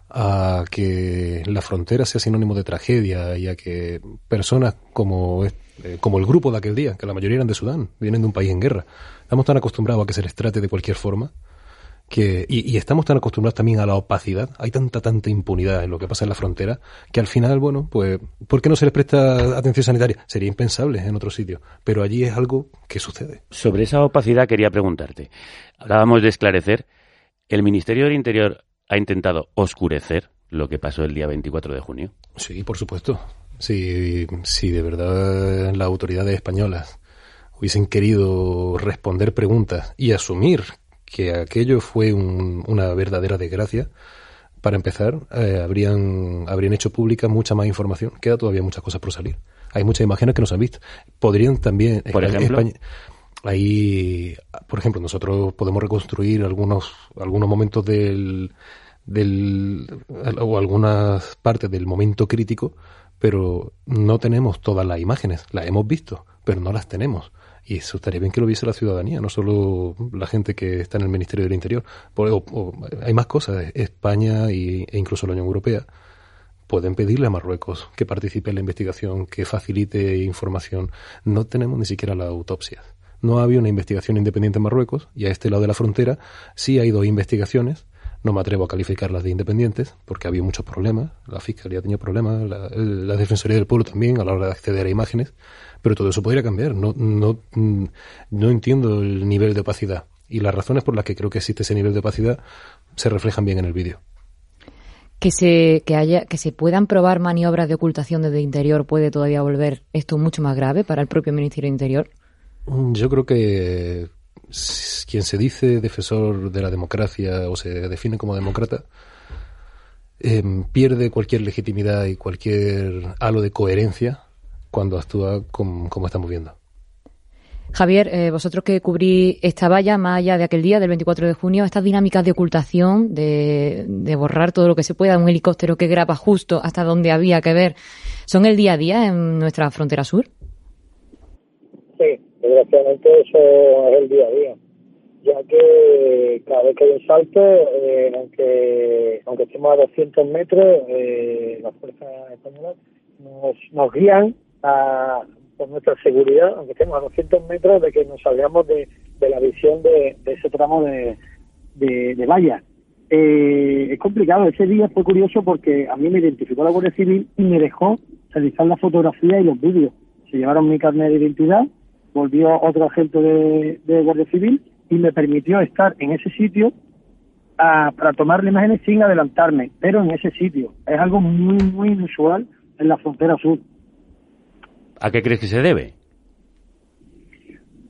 a que la frontera sea sinónimo de tragedia y a que personas como eh, como el grupo de aquel día, que la mayoría eran de Sudán, vienen de un país en guerra. Estamos tan acostumbrados a que se les trate de cualquier forma que, y, estamos tan acostumbrados también a la opacidad, hay tanta, tanta impunidad en lo que pasa en la frontera, que al final, bueno, pues, ¿por qué no se les presta atención sanitaria? Sería impensable en otro sitio, pero allí es algo que sucede. Sobre esa opacidad quería preguntarte. Hablábamos de esclarecer. ¿El Ministerio del Interior ha intentado oscurecer lo que pasó el día 24 de junio? Sí, por supuesto Si, si de verdad las autoridades españolas hubiesen querido responder preguntas y asumir que aquello fue una verdadera desgracia, para empezar, eh, habrían, habrían hecho pública mucha más información. Queda todavía muchas cosas por salir. Hay muchas imágenes que no se han visto. Podrían también... Por ejemplo... ahí, por ejemplo, nosotros podemos reconstruir algunos, algunos momentos del, del, o algunas partes del momento crítico, pero no tenemos todas las imágenes. Las hemos visto, pero no las tenemos. Y eso estaría bien que lo viese la ciudadanía, no solo la gente que está en el Ministerio del Interior. hay más cosas. España y, e incluso la Unión Europea pueden pedirle a Marruecos que participe en la investigación, que facilite información. No tenemos ni siquiera las autopsias. No había una investigación independiente en Marruecos y a este lado de la frontera sí hay dos investigaciones no me atrevo a calificarlas de independientes porque había muchos problemas. La Fiscalía tenía problemas, la, la, Defensoría del Pueblo también a la hora de acceder a imágenes. Pero todo eso podría cambiar. No, no, no entiendo el nivel de opacidad. Y las razones por las que creo que existe ese nivel de opacidad se reflejan bien en el vídeo. Que se, que, haya, que se puedan probar maniobras de ocultación desde el interior puede todavía volver esto mucho más grave para el propio Ministerio de Interior. Yo creo que quien se dice defensor de la democracia o se define como demócrata em, pierde cualquier legitimidad y cualquier halo de coherencia cuando actúa como, estamos viendo. Javier, eh, vosotros que cubrís esta valla más allá de aquel día del 24 de junio, estas dinámicas de ocultación, de, de borrar todo lo que se pueda, un helicóptero que graba justo hasta donde había que ver, ¿son el día a día en nuestra frontera sur? Desgraciadamente eso es el día a día, ya que cada vez que hay un salto, eh, aunque aunque estemos a 200 metros, eh, las fuerzas españolas nos, nos guían a, por nuestra seguridad, aunque estemos a 200 metros, de que nos salgamos de, de la visión de, ese tramo de, de, valla. Eh, es complicado, ese día fue curioso porque a mí me identificó la Guardia Civil y me dejó realizar la fotografía y los vídeos. Se llevaron mi carnet de identidad volvió otro agente de, Guardia Civil y me permitió estar en ese sitio ah, para tomar imágenes sin adelantarme, pero en ese sitio. Es algo muy, muy inusual en la frontera sur. ¿A qué crees que se debe?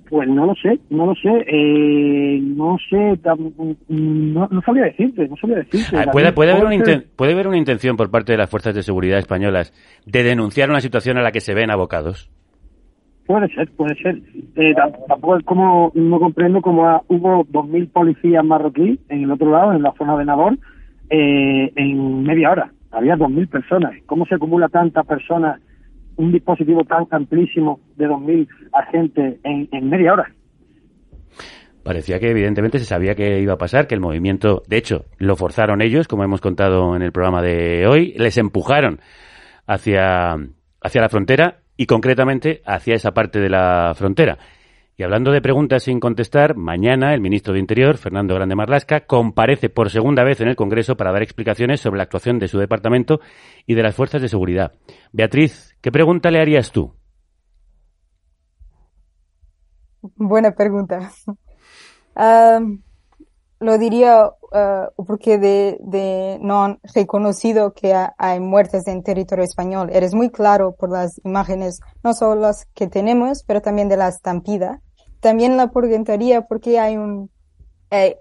Pues no lo sé, no lo sé, eh, no sé, no, no, sabría decirte, no sabría decirte. Ah, ¿Puede, puede, haber una ¿Puede haber una intención por parte de las fuerzas de seguridad españolas de denunciar una situación a la que se ven abocados? Puede ser, puede ser. Eh, tampoco es como, no comprendo cómo hubo 2.000 policías marroquíes en el otro lado, en la zona de Nabor, eh, en media hora. Había 2.000 personas. ¿Cómo se acumula tantas personas, un dispositivo tan amplísimo de 2.000 agentes en, en media hora? Parecía que evidentemente se sabía que iba a pasar, que el movimiento, de hecho, lo forzaron ellos, como hemos contado en el programa de hoy, les empujaron hacia, hacia la frontera y concretamente hacia esa parte de la frontera. Y hablando de preguntas sin contestar, mañana el ministro de Interior, Fernando Grande Marlasca, comparece por segunda vez en el Congreso para dar explicaciones sobre la actuación de su departamento y de las fuerzas de seguridad. Beatriz, ¿qué pregunta le harías tú? Buena pregunta. (laughs) Ah, lo diría uh, porque de, de, no han reconocido que hay muertes en territorio español. Eres muy claro por las imágenes, no solo las que tenemos, pero también de la estampida. También la preguntaría porque hay un... Eh,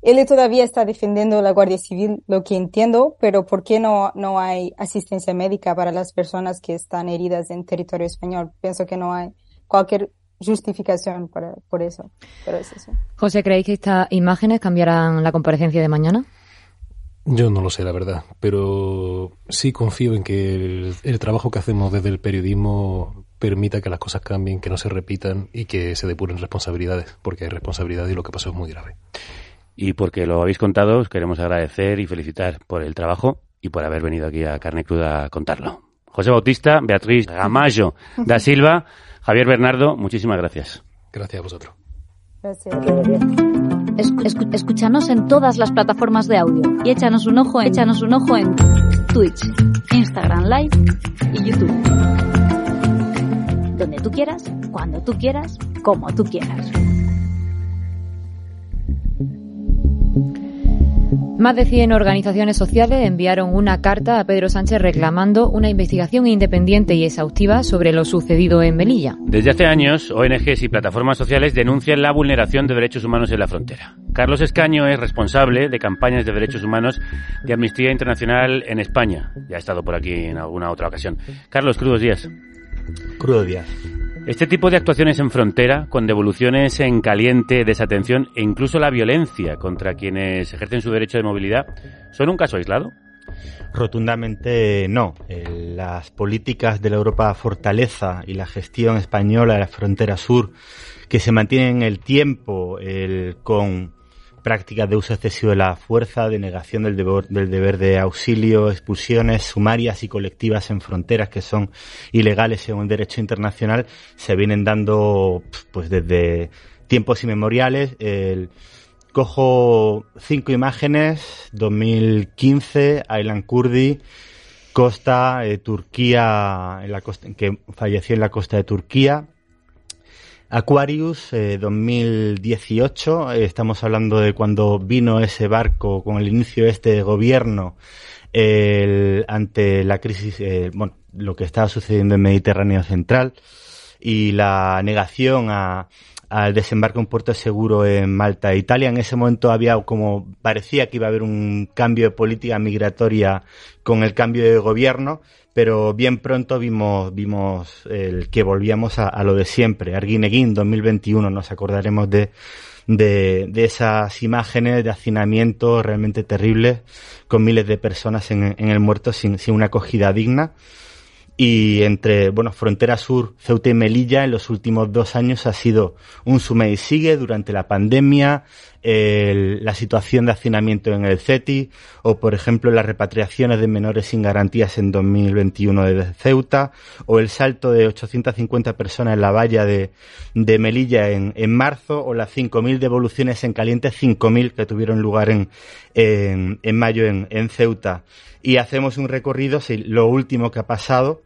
él todavía está defendiendo la Guardia Civil, lo que entiendo, pero ¿por qué no, no hay asistencia médica para las personas que están heridas en territorio español? Pienso que no hay cualquier justificación para, por eso. Pero es eso. José, ¿creéis que estas imágenes cambiarán la comparecencia de mañana? Yo no lo sé, la verdad, pero sí confío en que el, trabajo que hacemos desde el periodismo permita que las cosas cambien, que no se repitan y que se depuren responsabilidades, porque hay responsabilidad y lo que pasó es muy grave. Y porque lo habéis contado, os queremos agradecer y felicitar por el trabajo y por haber venido aquí a Carne Cruda a contarlo. José Bautista, Beatriz Gamayo da Silva. Javier Bernardo, muchísimas gracias. Gracias a vosotros. Gracias. escúchanos en todas las plataformas de audio y échanos un ojo, échanos un ojo en Twitch, Instagram Live y YouTube. Donde tú quieras, cuando tú quieras, como tú quieras. Más de 100 organizaciones sociales enviaron una carta a Pedro Sánchez reclamando una investigación independiente y exhaustiva sobre lo sucedido en Melilla. Desde hace años, ONGs y plataformas sociales denuncian la vulneración de derechos humanos en la frontera. Carlos Escaño es responsable de campañas de derechos humanos de Amnistía Internacional en España. Ya ha estado por aquí en alguna otra ocasión. Carlos, crudos días. Crudos días. Este tipo de actuaciones en frontera, con devoluciones en caliente, desatención e incluso la violencia contra quienes ejercen su derecho de movilidad, ¿son un caso aislado? Rotundamente no. Las políticas de la Europa Fortaleza y la gestión española de la frontera sur, que se mantienen en el tiempo con prácticas de uso excesivo de la fuerza, de negación del deber, del deber de auxilio, expulsiones sumarias y colectivas en fronteras que son ilegales según el derecho internacional, se vienen dando pues desde tiempos inmemoriales. El, cojo cinco imágenes, 2015, Aylan Kurdi, costa, eh, Turquía, en la costa, que falleció en la costa de Turquía, Aquarius 2018, eh, eh, estamos hablando de cuando vino ese barco con el inicio de este gobierno ante la crisis, eh, bueno, lo que estaba sucediendo en Mediterráneo Central y la negación a, al desembarco en puerto seguro en Malta Italia. En ese momento había como parecía que iba a haber un cambio de política migratoria con el cambio de gobierno, pero bien pronto vimos vimos el que volvíamos a, lo de siempre. Arguineguín 2021, nos acordaremos de, de, de, esas imágenes de hacinamiento realmente terribles con miles de personas en, en el muerto sin, sin una acogida digna y entre, bueno, frontera sur, Ceuta y Melilla en los últimos dos años ha sido un sume y sigue durante la pandemia, la situación de hacinamiento en el CETI o, por ejemplo, las repatriaciones de menores sin garantías en 2021 de Ceuta o el salto de 850 personas en la valla de, de Melilla en, en marzo o las 5.000 devoluciones en caliente, 5.000 que tuvieron lugar en, en, en mayo en, en Ceuta. Y hacemos un recorrido, si lo último que ha pasado,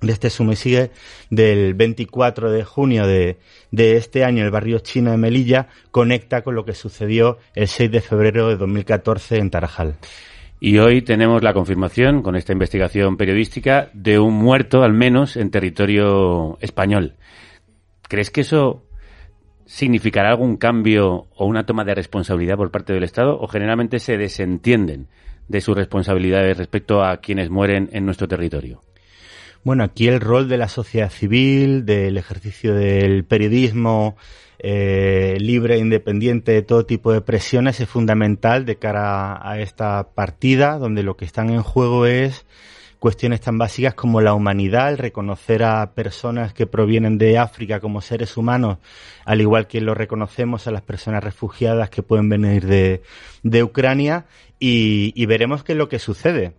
de este sume sigue del 24 de junio de, de, este año el barrio chino de Melilla conecta con lo que sucedió el 6 de febrero de 2014 en Tarajal. Y hoy tenemos la confirmación, con esta investigación periodística, de un muerto, al menos, en territorio español. ¿Crees que eso significará algún cambio o una toma de responsabilidad por parte del Estado? ¿O generalmente se desentienden de sus responsabilidades respecto a quienes mueren en nuestro territorio? Bueno, aquí el rol de la sociedad civil, del ejercicio del periodismo eh, libre e independiente de todo tipo de presiones es fundamental de cara a esta partida, donde lo que están en juego es cuestiones tan básicas como la humanidad, el reconocer a personas que provienen de África como seres humanos, al igual que lo reconocemos a las personas refugiadas que pueden venir de, de Ucrania, y, y veremos qué es lo que sucede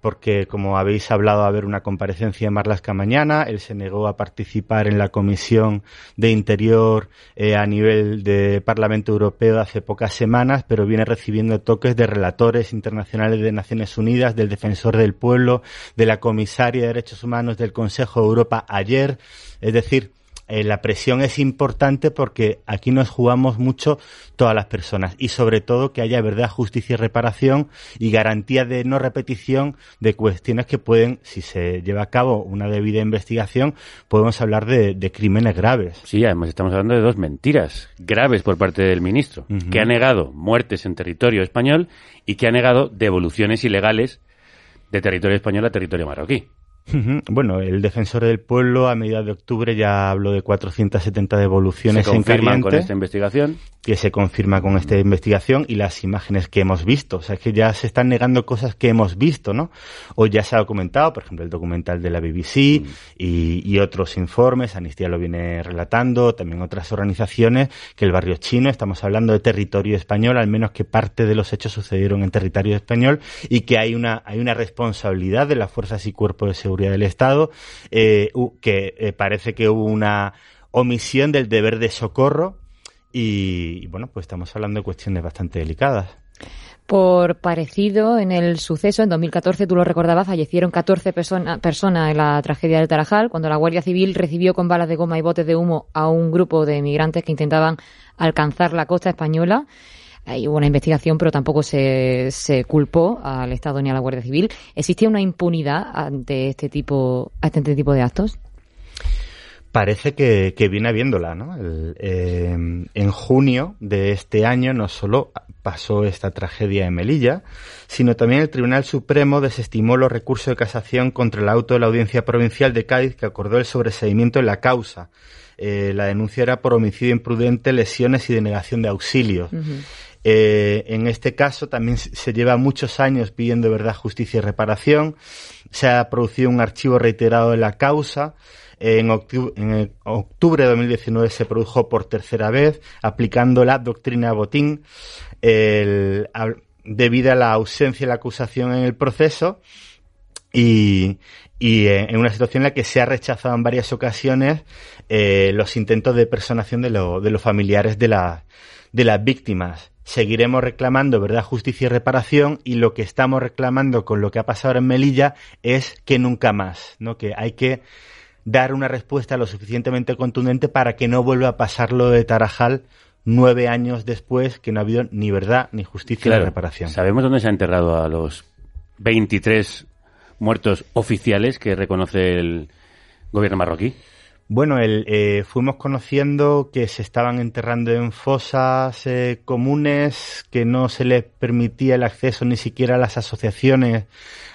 porque como habéis hablado, a haber una comparecencia de Marlaska mañana, él se negó a participar en la Comisión de Interior eh, a nivel de Parlamento Europeo hace pocas semanas, pero viene recibiendo toques de relatores internacionales de Naciones Unidas, del Defensor del Pueblo, de la Comisaria de Derechos Humanos del Consejo de Europa ayer. Es decir, eh, la presión es importante porque aquí nos jugamos mucho todas las personas y sobre todo que haya verdad, justicia y reparación y garantía de no repetición de cuestiones que pueden, si se lleva a cabo una debida investigación, podemos hablar de, crímenes graves. Sí, además estamos hablando de dos mentiras graves por parte del ministro, que ha negado muertes en territorio español y que ha negado devoluciones ilegales de territorio español a territorio marroquí. Bueno, el defensor del pueblo a mediados de octubre ya habló de 470 devoluciones ¿Se en con esta investigación? Que se confirma con esta investigación y las imágenes que hemos visto. O sea, es que ya se están negando cosas que hemos visto, ¿no? O ya se ha documentado, por ejemplo, el documental de la BBC mm. y, otros informes, Amnistía lo viene relatando, también otras organizaciones, que el barrio chino, estamos hablando de territorio español, al menos que parte de los hechos sucedieron en territorio español y que hay una, hay una responsabilidad de las fuerzas y cuerpos de seguridad del Estado, eh, que eh, parece que hubo una omisión del deber de socorro y, bueno, pues estamos hablando de cuestiones bastante delicadas. Por parecido, en el suceso, en 2014, tú lo recordabas, fallecieron 14 personas en la tragedia del Tarajal, cuando la Guardia Civil recibió con balas de goma y botes de humo a un grupo de migrantes que intentaban alcanzar la costa española. Ahí hubo una investigación, pero tampoco se, se culpó al Estado ni a la Guardia Civil. ¿Existe una impunidad ante este tipo, ante este tipo de actos? parece que, viene habiéndola, ¿no? Eh, en junio de este año no solo pasó esta tragedia en Melilla, sino también el Tribunal Supremo desestimó los recursos de casación contra el auto de la Audiencia Provincial de Cádiz que acordó el sobreseimiento en la causa. Eh, la denuncia era por homicidio imprudente, lesiones y denegación de auxilio. Eh, en este caso también se lleva muchos años pidiendo verdad, justicia y reparación. Se ha producido un archivo reiterado de la causa. En octubre, de 2019 se produjo por tercera vez, aplicando la doctrina Botín, debido a la ausencia de la acusación en el proceso y, eh, en una situación en la que se ha rechazado en varias ocasiones eh, los intentos de personación de, de los familiares de, de las víctimas. Seguiremos reclamando verdad, justicia y reparación y lo que estamos reclamando con lo que ha pasado en Melilla es que nunca más, ¿no? Que hay que dar una respuesta lo suficientemente contundente para que no vuelva a pasar lo de Tarajal nueve años después, que no ha habido ni verdad, ni justicia, ni reparación. ¿Sabemos dónde se ha enterrado a los 23 muertos oficiales que reconoce el gobierno marroquí? Bueno, el, eh, fuimos conociendo que se estaban enterrando en fosas eh, comunes, que no se les permitía el acceso ni siquiera a las asociaciones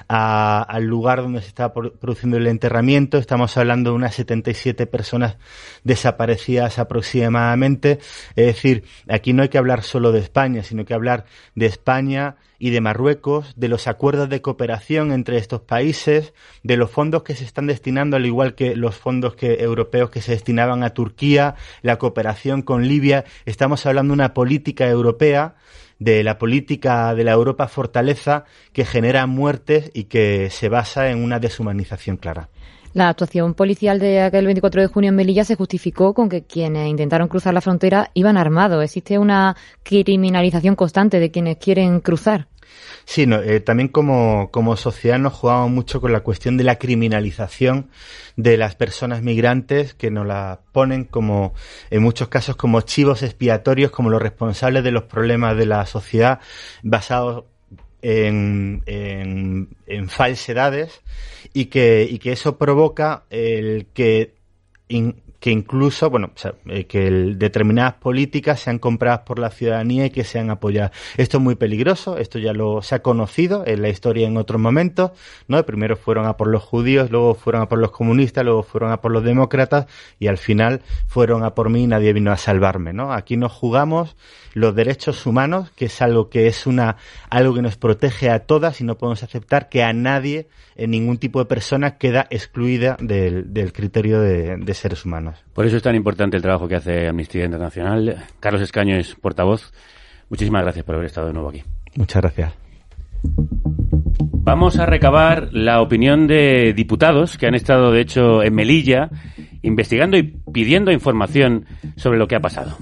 al lugar donde se estaba produciendo el enterramiento. Estamos hablando de unas 77 personas desaparecidas aproximadamente. Es decir, aquí no hay que hablar solo de España, sino que hablar de España y de Marruecos, de los acuerdos de cooperación entre estos países, de los fondos que se están destinando, al igual que los fondos que, europeos que se destinaban a Turquía, la cooperación con Libia. Estamos hablando de una política europea de la política de la Europa fortaleza que genera muertes y que se basa en una deshumanización clara. La actuación policial de aquel 24 de junio en Melilla se justificó con que quienes intentaron cruzar la frontera iban armados. ¿Existe una criminalización constante de quienes quieren cruzar? Sí, eh, también como, como sociedad nos jugamos mucho con la cuestión de la criminalización de las personas migrantes que nos la ponen como, en muchos casos, como chivos expiatorios, como los responsables de los problemas de la sociedad basados en, en, falsedades y que, y que eso provoca el que que incluso, bueno, eh, que determinadas políticas sean compradas por la ciudadanía y que sean apoyadas. Esto es muy peligroso, esto ya lo se ha conocido en la historia en otros momentos, ¿no? Primero fueron a por los judíos, luego fueron a por los comunistas, luego fueron a por los demócratas y al final fueron a por mí y nadie vino a salvarme, ¿no? Aquí nos jugamos los derechos humanos, que es algo que es una algo que nos protege a todas y no podemos aceptar que a nadie, en ningún tipo de persona, queda excluida del, criterio de, seres humanos. Por eso es tan importante el trabajo que hace Amnistía Internacional. Carlos Escaño es portavoz. Muchísimas gracias por haber estado de nuevo aquí. Muchas gracias. Vamos a recabar la opinión de diputados que han estado, de hecho, en Melilla, investigando y pidiendo información sobre lo que ha pasado.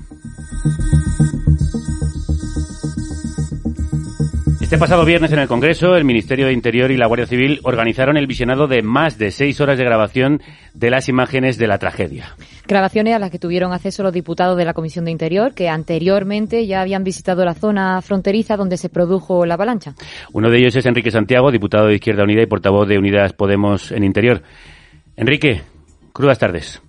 Este pasado viernes en el Congreso, el Ministerio de Interior y la Guardia Civil organizaron el visionado de más de seis horas de grabación de las imágenes de la tragedia. Grabaciones a las que tuvieron acceso los diputados de la Comisión de Interior, que anteriormente ya habían visitado la zona fronteriza donde se produjo la avalancha. Uno de ellos es Enrique Santiago, diputado de Izquierda Unida y portavoz de Unidas Podemos en Interior. Enrique, crudas tardes.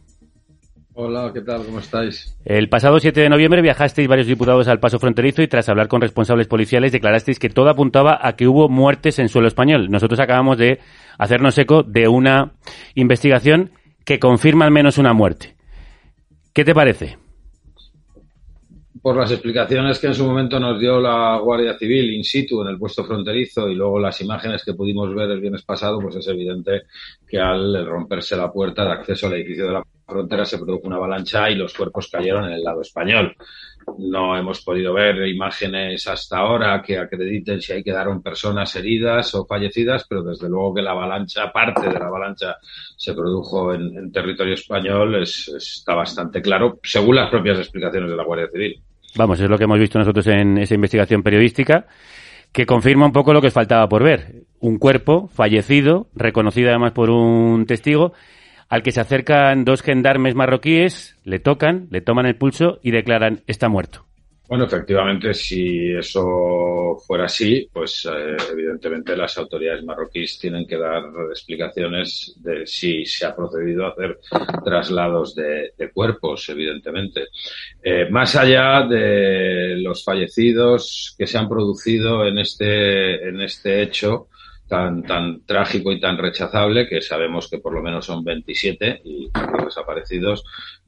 Hola, ¿qué tal? ¿Cómo estáis? El pasado 7 de noviembre viajasteis varios diputados al paso fronterizo y tras hablar con responsables policiales declarasteis que todo apuntaba a que hubo muertes en suelo español. Nosotros acabamos de hacernos eco de una investigación que confirma al menos una muerte. ¿Qué te parece? Por las explicaciones que en su momento nos dio la Guardia Civil in situ en el puesto fronterizo y luego las imágenes que pudimos ver el viernes pasado, pues es evidente que al romperse la puerta de acceso al edificio de la frontera se produjo una avalancha y los cuerpos cayeron en el lado español. No hemos podido ver imágenes hasta ahora que acrediten si hay quedaron personas heridas o fallecidas, pero desde luego que la avalancha, parte de la avalancha, se produjo en, territorio español está bastante claro, según las propias explicaciones de la Guardia Civil. Vamos, es lo que hemos visto nosotros en esa investigación periodística, que confirma un poco lo que faltaba por ver. Un cuerpo fallecido, reconocido además por un testigo, al que se acercan dos gendarmes marroquíes, le tocan, le toman el pulso y declaran está muerto. Bueno, efectivamente, si eso fuera así, pues eh, evidentemente las autoridades marroquíes tienen que dar explicaciones de si se ha procedido a hacer traslados de, cuerpos, evidentemente. Eh, más allá de los fallecidos que se han producido en este, en este hecho, tan, tan trágico y tan rechazable, que sabemos que por lo menos son 27 y desaparecidos,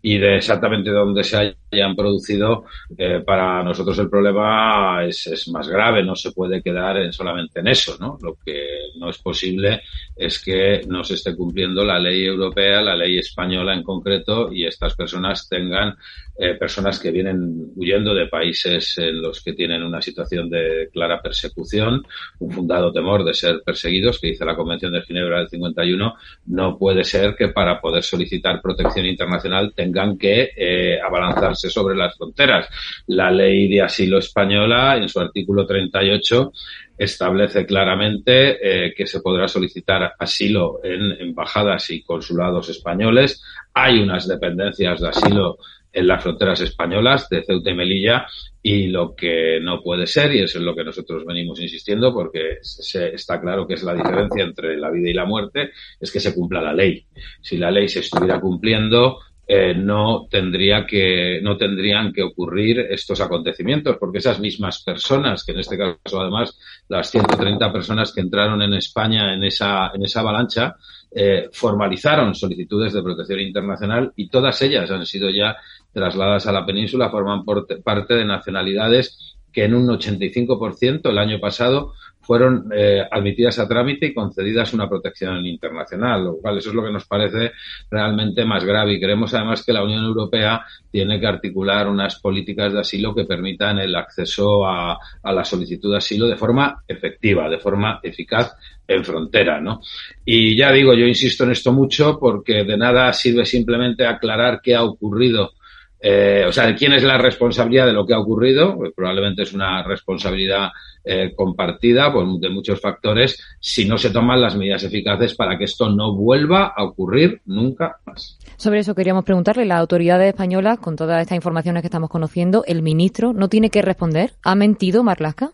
y de exactamente dónde se hayan producido, eh, para nosotros el problema es, es, más grave, no se puede quedar en, solamente en eso, ¿no? Lo que no es posible es que no se esté cumpliendo la ley europea, la ley española en concreto, y estas personas tengan eh, personas que vienen huyendo de países en los que tienen una situación de clara persecución, un fundado temor de ser perseguidos, que dice la Convención de Ginebra del 51, no puede ser que para poder solicitar protección internacional tengan que eh, abalanzarse sobre las fronteras. La ley de asilo española, en su artículo 38, establece claramente eh, que se podrá solicitar asilo en embajadas y consulados españoles. Hay unas dependencias de asilo en las fronteras españolas de Ceuta y Melilla y lo que no puede ser, y eso es lo que nosotros venimos insistiendo, porque se, está claro que es la diferencia entre la vida y la muerte, es que se cumpla la ley. Si la ley se estuviera cumpliendo, eh, no tendría que no tendrían que ocurrir estos acontecimientos porque esas mismas personas que en este caso además las 130 personas que entraron en España en esa en esa avalancha eh, formalizaron solicitudes de protección internacional y todas ellas han sido ya trasladadas a la península, forman parte de nacionalidades que en un 85% el año pasado fueron eh, admitidas a trámite y concedidas una protección internacional, lo cual eso es lo que nos parece realmente más grave. Y creemos además que la Unión Europea tiene que articular unas políticas de asilo que permitan el acceso a, a la solicitud de asilo de forma efectiva, de forma eficaz en frontera, ¿no? Y ya digo, yo insisto en esto mucho porque de nada sirve simplemente aclarar qué ha ocurrido eh, o sea, quién es la responsabilidad de lo que ha ocurrido, pues probablemente es una responsabilidad eh, compartida por, de muchos factores si no se toman las medidas eficaces para que esto no vuelva a ocurrir nunca más. Sobre eso queríamos preguntarle, las autoridades españolas, con todas estas informaciones que estamos conociendo, ¿el ministro no tiene que responder? ¿Ha mentido Marlaska?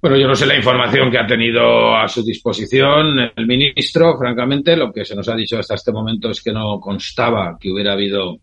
Bueno, yo no sé la información que ha tenido a su disposición el ministro. Francamente, lo que se nos ha dicho hasta este momento es que no constaba que hubiera habido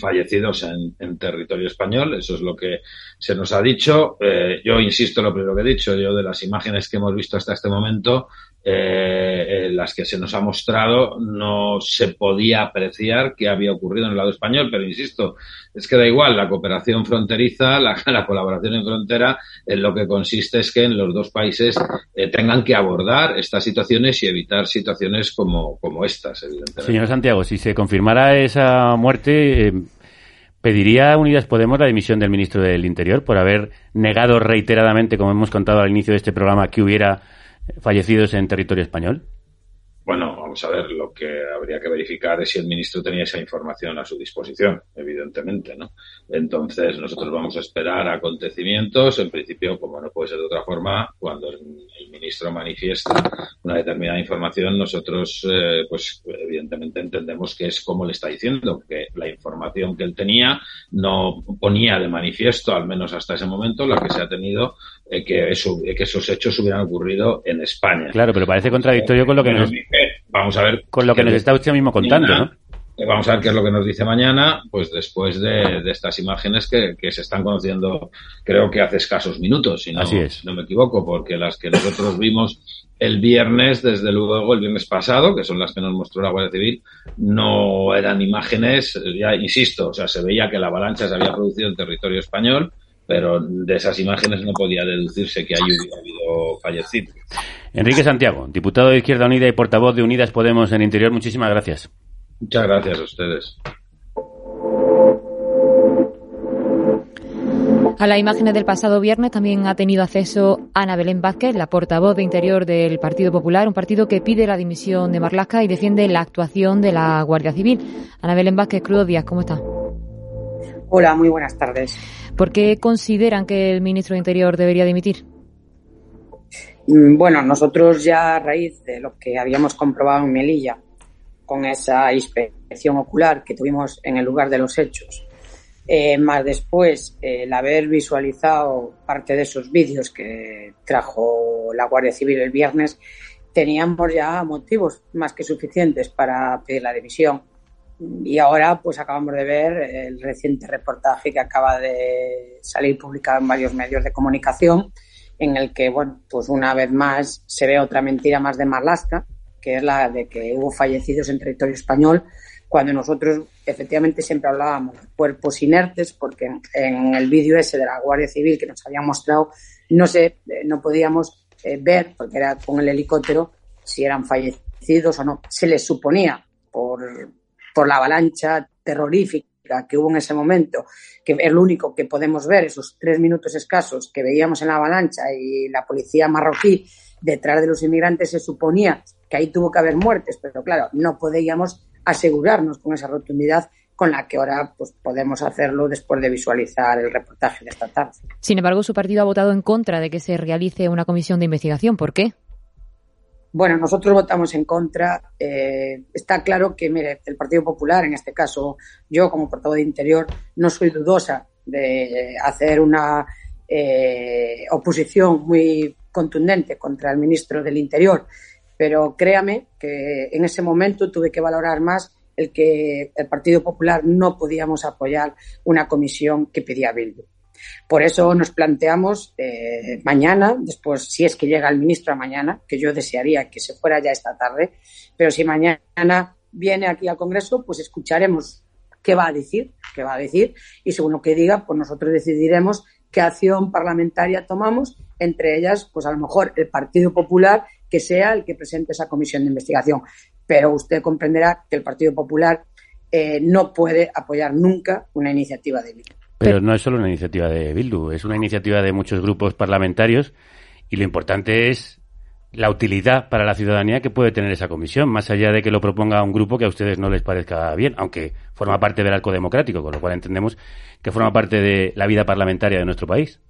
fallecidos en, territorio español, eso es lo que se nos ha dicho. Eh, yo insisto en lo primero que he dicho, yo de las imágenes que hemos visto hasta este momento, eh, las que se nos ha mostrado, no se podía apreciar qué había ocurrido en el lado español, pero insisto, es que da igual, la cooperación fronteriza, (laughs) la, colaboración en frontera, en lo que consiste es que en los dos países eh, tengan que abordar estas situaciones y evitar situaciones como, estas, evidentemente. Señor Santiago, si se confirmara esa muerte, eh, ¿Pediría Unidas Podemos la dimisión del ministro del Interior por haber negado reiteradamente, como hemos contado al inicio de este programa, que hubiera fallecidos en territorio español? Bueno, vamos a ver, lo que habría que verificar es si el ministro tenía esa información a su disposición, evidentemente, ¿no? Entonces, nosotros vamos a esperar acontecimientos, en principio, como no puede ser de otra forma, cuando el, ministro manifiesta una determinada información, nosotros, eh, pues, evidentemente entendemos que es como le está diciendo, que la información que él tenía no ponía de manifiesto, al menos hasta ese momento, la que se ha tenido, eh, que, eso, que esos hechos hubieran ocurrido en España. Claro, pero parece contradictorio con lo que nos vamos a ver. Con lo que nos está usted mismo contando, ¿no? Vamos a ver qué es lo que nos dice mañana, pues después de, estas imágenes que, se están conociendo, creo que hace escasos minutos, si no, no me equivoco, porque las que nosotros vimos el viernes, desde luego, el viernes pasado, que son las que nos mostró la Guardia Civil, no eran imágenes, ya insisto, o sea, se veía que la avalancha se había producido en territorio español, pero de esas imágenes no podía deducirse que haya habido fallecidos. Enrique Santiago, diputado de Izquierda Unida y portavoz de Unidas Podemos en Interior, muchísimas gracias. Muchas gracias a ustedes. A las imágenes del pasado viernes también ha tenido acceso Ana Belén Vázquez, la portavoz de Interior del Partido Popular, un partido que pide la dimisión de Marlaska y defiende la actuación de la Guardia Civil. Ana Belén Vázquez, Crudo Díaz, ¿cómo está? Hola, muy buenas tardes. ¿Por qué consideran que el ministro de Interior debería dimitir? Mm, bueno, nosotros ya a raíz de lo que habíamos comprobado en Melilla, con esa inspección ocular que tuvimos en el lugar de los hechos, eh, más después el haber visualizado parte de esos vídeos que trajo la Guardia Civil el viernes, teníamos ya motivos más que suficientes para pedir la dimisión. Y ahora pues acabamos de ver el reciente reportaje que acaba de salir publicado en varios medios de comunicación en el que, bueno, pues una vez más se ve otra mentira más de Marlaska, que es la de que hubo fallecidos en territorio español, cuando nosotros efectivamente siempre hablábamos de cuerpos inertes, porque en el vídeo ese de la Guardia Civil que nos habían mostrado, no sé, eh, no podíamos eh, ver, porque era con el helicóptero, si eran fallecidos o no. Se les suponía por, por la avalancha terrorífica que hubo en ese momento, que es lo único que podemos ver, esos tres minutos escasos que veíamos en la avalancha y la policía marroquí detrás de los inmigrantes, se suponía que ahí tuvo que haber muertes, pero claro, no podíamos asegurarnos con esa rotundidad con la que ahora pues, podemos hacerlo después de visualizar el reportaje de esta tarde. Sin embargo, su partido ha votado en contra de que se realice una comisión de investigación. ¿Por qué? Bueno, nosotros votamos en contra. Eh, está claro que, mire, el Partido Popular, en este caso, yo como portavoz de Interior, no soy dudosa de hacer una eh, oposición muy contundente contra el ministro del Interior, pero créame que en ese momento tuve que valorar más el que el Partido Popular no podíamos apoyar una comisión que pedía Bildu. Por eso nos planteamos eh, mañana, después, si es que llega el ministro mañana, que yo desearía que se fuera ya esta tarde, pero si mañana viene aquí al Congreso, pues escucharemos qué va a decir, qué va a decir, y según lo que diga, pues nosotros decidiremos qué acción parlamentaria tomamos, entre ellas, pues a lo mejor el Partido Popular, que sea el que presente esa comisión de investigación. Pero usted comprenderá que el Partido Popular eh, no puede apoyar nunca una iniciativa de Bildu. Pero no es solo una iniciativa de Bildu, es una iniciativa de muchos grupos parlamentarios y lo importante es la utilidad para la ciudadanía que puede tener esa comisión, más allá de que lo proponga un grupo que a ustedes no les parezca bien, aunque forma parte del arco democrático, con lo cual entendemos que forma parte de la vida parlamentaria de nuestro país.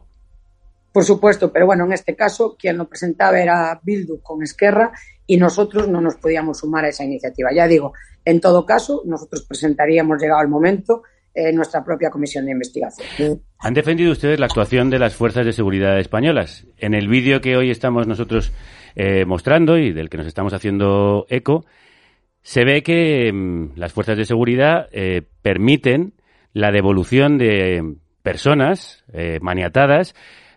Por supuesto, pero bueno, en este caso quien lo presentaba era Bildu con Esquerra y nosotros no nos podíamos sumar a esa iniciativa. Ya digo, en todo caso, nosotros presentaríamos, llegado el momento, en nuestra propia comisión de investigación. Han defendido ustedes la actuación de las fuerzas de seguridad españolas. En el vídeo que hoy estamos nosotros eh, mostrando y del que nos estamos haciendo eco, se ve que mm, las fuerzas de seguridad eh, permiten la devolución de personas eh, maniatadas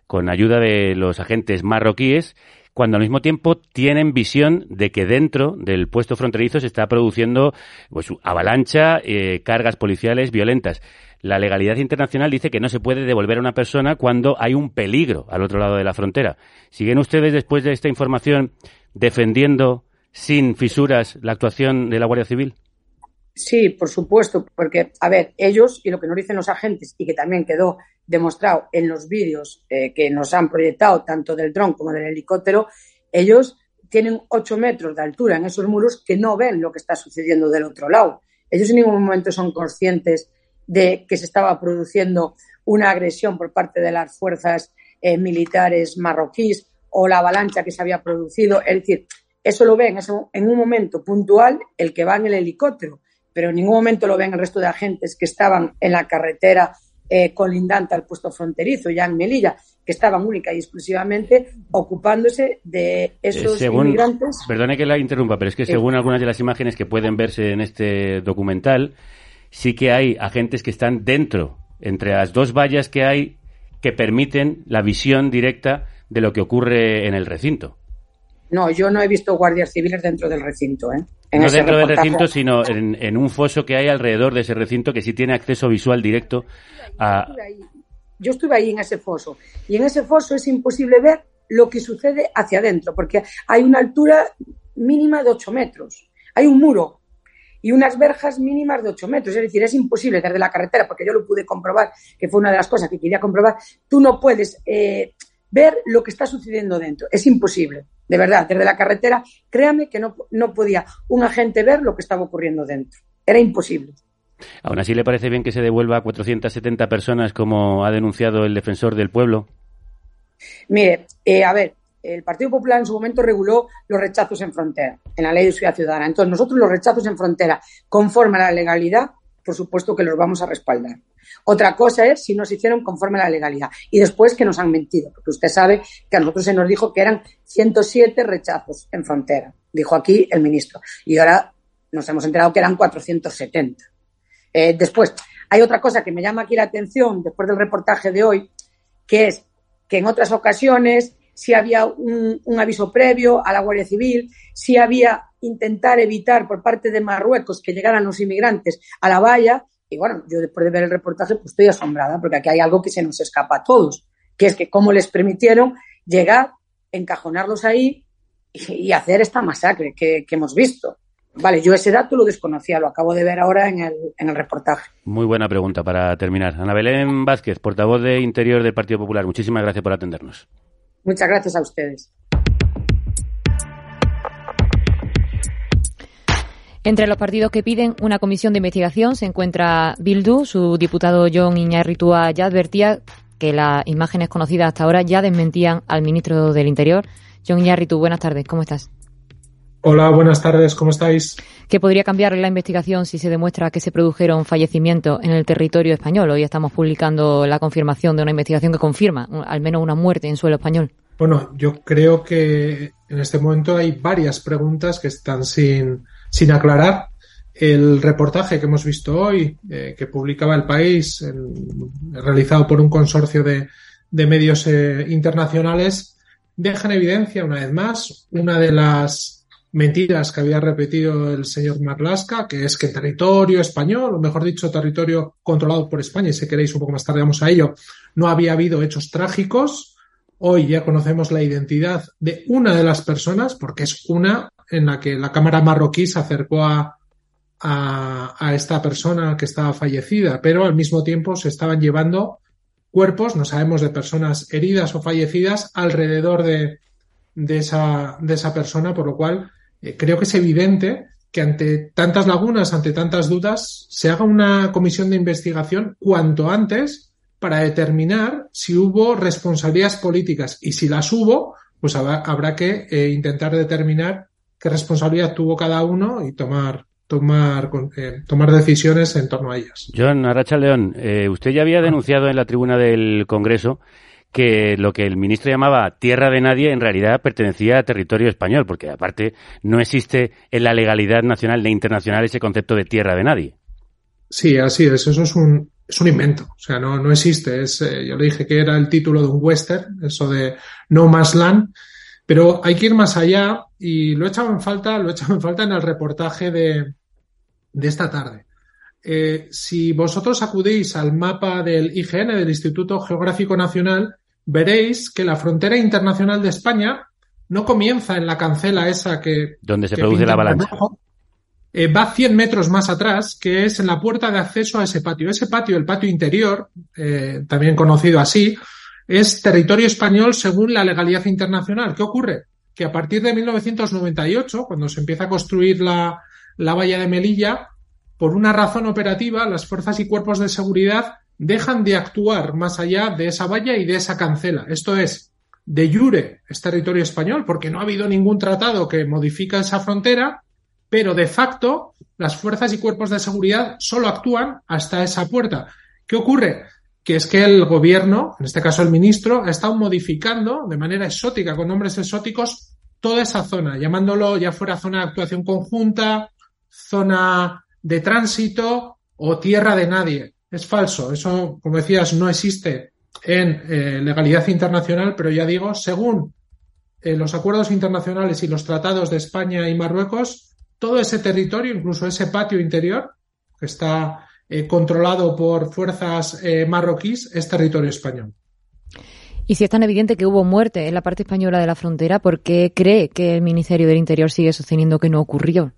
con ayuda de los agentes marroquíes cuando al mismo tiempo tienen visión de que dentro del puesto fronterizo se está produciendo pues, avalancha, eh, cargas policiales violentas. La legalidad internacional dice que no se puede devolver a una persona cuando hay un peligro al otro lado de la frontera. ¿Siguen ustedes después de esta información defendiendo sin fisuras la actuación de la Guardia Civil? Sí, por supuesto, porque, a ver, ellos y lo que nos dicen los agentes y que también quedó demostrado en los vídeos eh, que nos han proyectado, tanto del dron como del helicóptero, ellos tienen ocho metros de altura en esos muros que no ven lo que está sucediendo del otro lado. Ellos en ningún momento son conscientes de que se estaba produciendo una agresión por parte de las fuerzas eh, militares marroquíes o la avalancha que se había producido. Es decir, eso lo ven en un momento puntual el que va en el helicóptero pero en ningún momento lo ven el resto de agentes que estaban en la carretera eh, colindante al puesto fronterizo, ya en Melilla, que estaban única y exclusivamente ocupándose de eh, esos inmigrantes. Perdone que la interrumpa, pero es que según algunas de las imágenes que pueden verse en este documental, sí que hay agentes que están dentro, entre las dos vallas que hay, que permiten la visión directa de lo que ocurre en el recinto. No, yo no he visto guardias civiles dentro del recinto, ¿eh? no dentro del recinto, sino en, un foso que hay alrededor de ese recinto que sí tiene acceso visual directo a... Yo estuve ahí en ese foso y en ese foso es imposible ver lo que sucede hacia adentro porque hay una altura mínima de 8 metros. Hay un muro y unas verjas mínimas de 8 metros. Es decir, es imposible desde la carretera, porque yo lo pude comprobar, que fue una de las cosas que quería comprobar, tú no puedes eh, ver lo que está sucediendo dentro. Es imposible, de verdad. Desde la carretera, créame que no, no podía un agente ver lo que estaba ocurriendo dentro. Era imposible. ¿Aún así le parece bien que se devuelva a 470 personas como ha denunciado el defensor del pueblo? Mire, eh, a ver, el Partido Popular en su momento reguló los rechazos en frontera, en la ley de ciudad ciudadana. Entonces, nosotros los rechazos en frontera, conforme a la legalidad, por supuesto que los vamos a respaldar. Otra cosa es si nos hicieron conforme a la legalidad y después que nos han mentido, porque usted sabe que a nosotros se nos dijo que eran 107 rechazos en frontera, dijo aquí el ministro, y ahora nos hemos enterado que eran 470. Eh, después, hay otra cosa que me llama aquí la atención después del reportaje de hoy, que es que en otras ocasiones si había un, aviso previo a la Guardia Civil, si había intentar evitar por parte de Marruecos que llegaran los inmigrantes a la valla. Y bueno, yo después de ver el reportaje pues estoy asombrada porque aquí hay algo que se nos escapa a todos, que es que cómo les permitieron llegar, encajonarlos ahí y, hacer esta masacre que, hemos visto. Vale, yo ese dato lo desconocía, lo acabo de ver ahora en el, en el reportaje. Muy buena pregunta para terminar. Ana Belén Vázquez, portavoz de Interior del Partido Popular, muchísimas gracias por atendernos. Muchas gracias a ustedes. Entre los partidos que piden una comisión de investigación se encuentra Bildu. Su diputado John Iñarritua ya advertía que las imágenes conocidas hasta ahora ya desmentían al ministro del Interior. John Iñarritu, buenas tardes, ¿cómo estás? Hola, buenas tardes, ¿cómo estáis? ¿Qué podría cambiar la investigación si se demuestra que se produjeron fallecimientos en el territorio español? Hoy estamos publicando la confirmación de una investigación que confirma al menos una muerte en suelo español. Bueno, yo creo que en este momento hay varias preguntas que están sin, sin aclarar. El reportaje que hemos visto hoy, eh, que publicaba El País, realizado por un consorcio de, de medios eh, internacionales, deja en evidencia una vez más una de las mentiras que había repetido el señor Marlasca, que es que territorio español, o mejor dicho, territorio controlado por España, y si queréis un poco más tarde vamos a ello, no había habido hechos trágicos. Hoy ya conocemos la identidad de una de las personas, porque es una en la que la Cámara marroquí se acercó a, a, a esta persona que estaba fallecida, pero al mismo tiempo se estaban llevando cuerpos, no sabemos de personas heridas o fallecidas, alrededor de, de, esa, de esa persona, por lo cual eh, creo que es evidente que ante tantas lagunas, ante tantas dudas, se haga una comisión de investigación cuanto antes para determinar si hubo responsabilidades políticas y si las hubo, pues habrá, que eh, intentar determinar qué responsabilidad tuvo cada uno y tomar tomar eh, tomar decisiones en torno a ellas. John Aracha León, usted ya había denunciado en la tribuna del Congreso que lo que el ministro llamaba tierra de nadie en realidad pertenecía a territorio español, porque aparte no existe en la legalidad nacional ni internacional ese concepto de tierra de nadie. Sí, así es, eso es un, es un invento, o sea, no, no existe. Es, eh, yo le dije que era el título de un western, eso de No Más Land, pero hay que ir más allá y lo he echado en falta, lo he echado en falta en el reportaje de, de esta tarde. Eh, si vosotros acudís al mapa del IGN, del Instituto Geográfico Nacional, veréis que la frontera internacional de España no comienza en la cancela esa que... Donde se produce la avalancha. Eh, va 100 metros más atrás, que es en la puerta de acceso a ese patio. Ese patio, el patio interior, eh, también conocido así, es territorio español según la legalidad internacional. ¿Qué ocurre? Que a partir de 1998, cuando se empieza a construir la, la valla de Melilla, por una razón operativa, las fuerzas y cuerpos de seguridad dejan de actuar más allá de esa valla y de esa cancela. Esto es, de jure es territorio español porque no ha habido ningún tratado que modifique esa frontera, pero de facto las fuerzas y cuerpos de seguridad solo actúan hasta esa puerta. ¿Qué ocurre? Que es que el gobierno, en este caso el ministro, ha estado modificando de manera exótica, con nombres exóticos, toda esa zona, llamándolo ya fuera zona de actuación conjunta, zona de tránsito o tierra de nadie. Es falso. Eso, como decías, no existe en eh, legalidad internacional, pero ya digo, según eh, los acuerdos internacionales y los tratados de España y Marruecos, todo ese territorio, incluso ese patio interior, que está eh, controlado por fuerzas marroquíes, es territorio español. Y si es tan evidente que hubo muerte en la parte española de la frontera, ¿por qué cree que el Ministerio del Interior sigue sosteniendo que no ocurrió?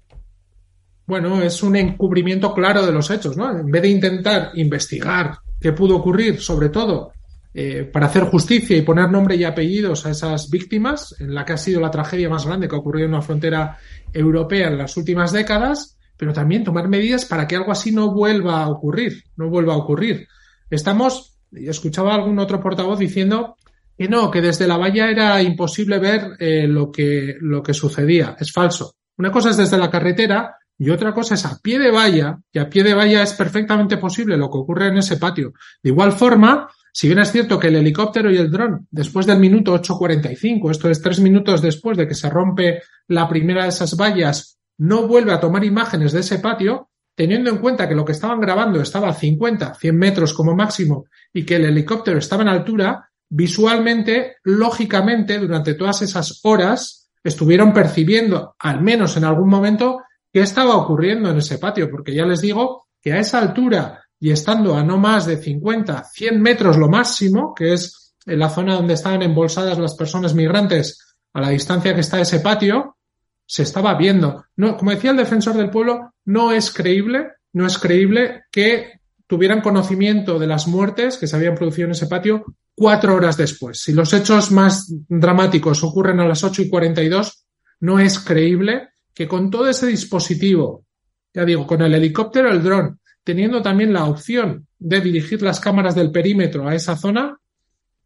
Bueno, es un encubrimiento claro de los hechos, ¿no? En vez de intentar investigar qué pudo ocurrir, sobre todo eh, para hacer justicia y poner nombre y apellidos a esas víctimas, en la que ha sido la tragedia más grande que ha ocurrido en una frontera europea en las últimas décadas, pero también tomar medidas para que algo así no vuelva a ocurrir, no vuelva a ocurrir. Estamos, escuchaba algún otro portavoz diciendo que no, que desde la valla era imposible ver eh, lo, que, lo que sucedía. Es falso. Una cosa es desde la carretera y otra cosa es a pie de valla, y a pie de valla es perfectamente posible lo que ocurre en ese patio. De igual forma, si bien es cierto que el helicóptero y el dron, después del minuto 8.45, esto es tres minutos después de que se rompe la primera de esas vallas, no vuelve a tomar imágenes de ese patio, teniendo en cuenta que lo que estaban grabando estaba a 50, 100 metros como máximo y que el helicóptero estaba en altura, visualmente, lógicamente, durante todas esas horas, estuvieron percibiendo, al menos en algún momento, qué estaba ocurriendo en ese patio, porque ya les digo que a esa altura y estando a no más de 50, 100 metros lo máximo, que es en la zona donde estaban embolsadas las personas migrantes a la distancia que está ese patio, se estaba viendo. No, como decía el defensor del pueblo, no es creíble, no es creíble que tuvieran conocimiento de las muertes que se habían producido en ese patio cuatro horas después. Si los hechos más dramáticos ocurren a las 8 y 42, no es creíble que con todo ese dispositivo, ya digo, con el helicóptero, el dron, teniendo también la opción de dirigir las cámaras del perímetro a esa zona,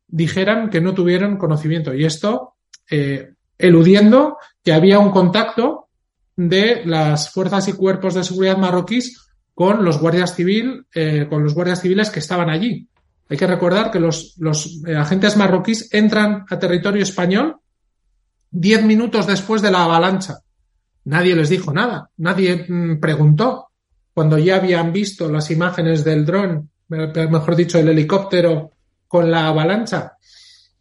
dijeran que no tuvieron conocimiento. Y esto eh, eludiendo que había un contacto de las fuerzas y cuerpos de seguridad marroquíes con los guardias civil, eh, con los guardias civiles que estaban allí. Hay que recordar que los, los eh, agentes marroquíes entran a territorio español diez minutos después de la avalancha. Nadie les dijo nada, nadie mm, preguntó. Cuando ya habían visto las imágenes del dron, mejor dicho, el helicóptero con la avalancha,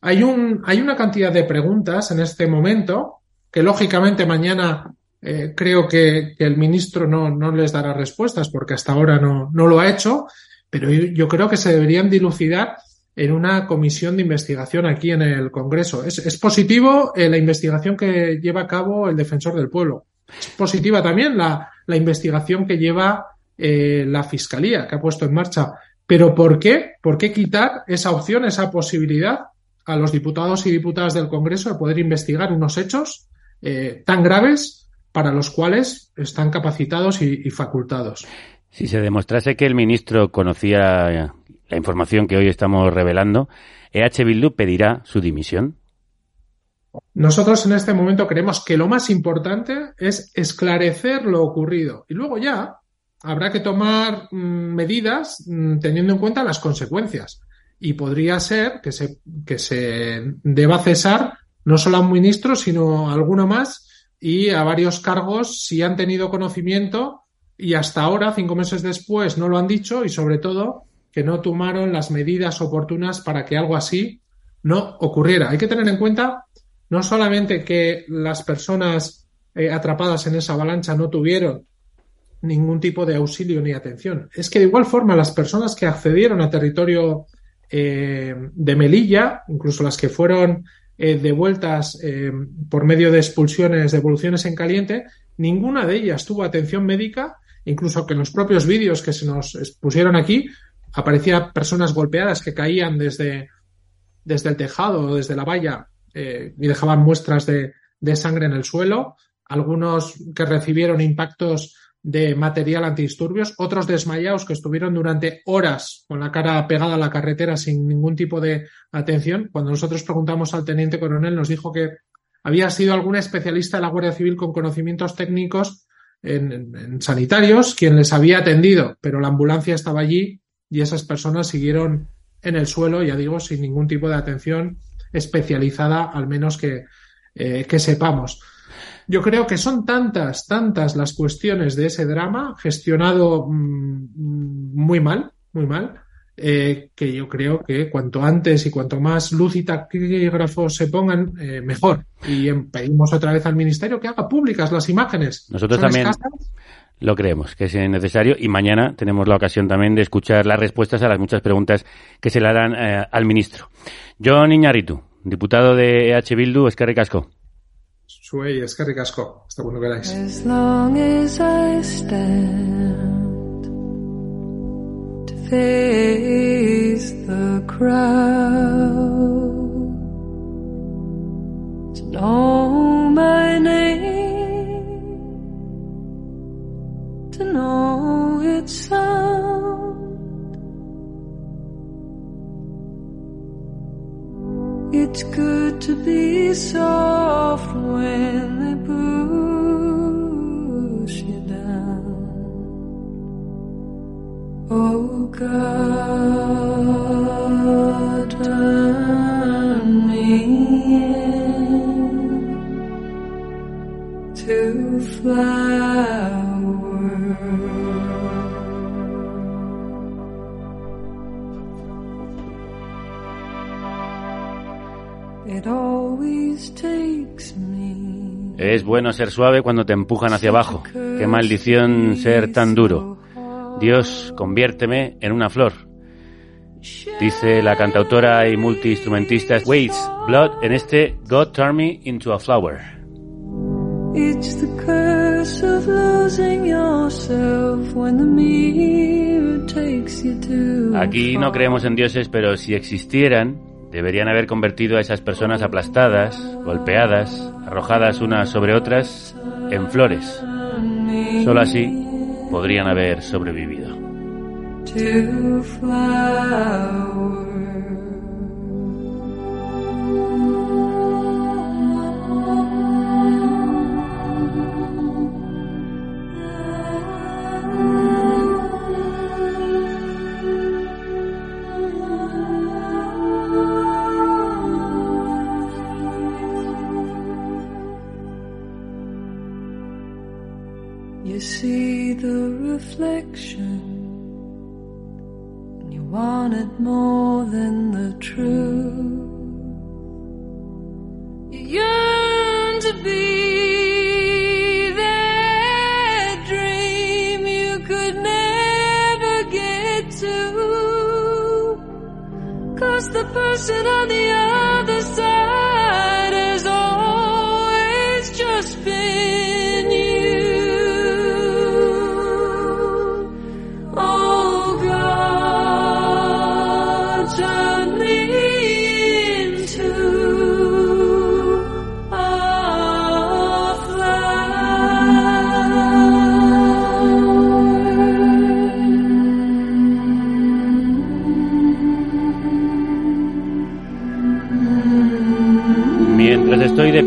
hay, un, hay una cantidad de preguntas en este momento que lógicamente mañana eh, creo que, el ministro no, no, les dará respuestas porque hasta ahora no, no lo ha hecho, pero yo, creo que se deberían dilucidar en una comisión de investigación aquí en el Congreso. Es, positivo eh, la investigación que lleva a cabo el defensor del pueblo. Es positiva también la, investigación que lleva eh, la Fiscalía, que ha puesto en marcha. Pero ¿por qué? ¿Por qué quitar esa opción, esa posibilidad a los diputados y diputadas del Congreso de poder investigar unos hechos eh, tan graves para los cuales están capacitados y, facultados? Si se demostrase que el ministro conocía la información que hoy estamos revelando, ¿EH Bildu pedirá su dimisión? Nosotros en este momento creemos que lo más importante es esclarecer lo ocurrido y luego ya habrá que tomar mm, medidas mm, teniendo en cuenta las consecuencias. Y podría ser que se, que se deba cesar no solo a un ministro, sino a alguno más y a varios cargos si han tenido conocimiento y hasta ahora, cinco meses después, no lo han dicho y sobre todo que no tomaron las medidas oportunas para que algo así no ocurriera. Hay que tener en cuenta no solamente que las personas eh, atrapadas en esa avalancha no tuvieron ningún tipo de auxilio ni atención, es que de igual forma las personas que accedieron a territorio eh, de Melilla, incluso las que fueron eh, devueltas por medio de expulsiones, devoluciones en caliente, ninguna de ellas tuvo atención médica, incluso que en los propios vídeos que se nos pusieron aquí aparecían personas golpeadas que caían desde, desde el tejado o desde la valla eh, y dejaban muestras de, sangre en el suelo, algunos que recibieron impactos de material antidisturbios, otros desmayados que estuvieron durante horas con la cara pegada a la carretera sin ningún tipo de atención. Cuando nosotros preguntamos al teniente coronel, nos dijo que había sido algún especialista de la Guardia Civil con conocimientos técnicos en, sanitarios quien les había atendido, pero la ambulancia estaba allí y esas personas siguieron en el suelo, ya digo, sin ningún tipo de atención especializada, al menos que, eh, que sepamos. Yo creo que son tantas, tantas las cuestiones de ese drama gestionado mm, muy mal, muy mal, eh, que yo creo que cuanto antes y cuanto más luz y taquígrafos se pongan, eh, mejor. Y pedimos otra vez al Ministerio que haga públicas las imágenes. Nosotros también lo creemos que es necesario y mañana tenemos la ocasión también de escuchar las respuestas a las muchas preguntas que se le harán al Ministro. John Iñarritu, diputado de EH Bildu, Eskerrik asko. Zuei, Eskerrik asko. Hasta cuando queráis. As long as I stand to face the crowd to know my name to know its sound It's good to be soft when they push you down. Oh God, turn me into flower. Es bueno ser suave cuando te empujan hacia abajo. Qué maldición ser tan duro. Dios, conviérteme en una flor. Dice la cantautora y multiinstrumentista Waits Blood en este God Turn Me Into a Flower. It's the curse of losing yourself when the mirror takes you to. Aquí no creemos en dioses, pero si existieran, deberían haber convertido a esas personas aplastadas, golpeadas, arrojadas unas sobre otras, en flores. Solo así podrían haber sobrevivido. See the reflection, and you want it more than the truth. You yearn to be that dream you could never get to. Cause the person on the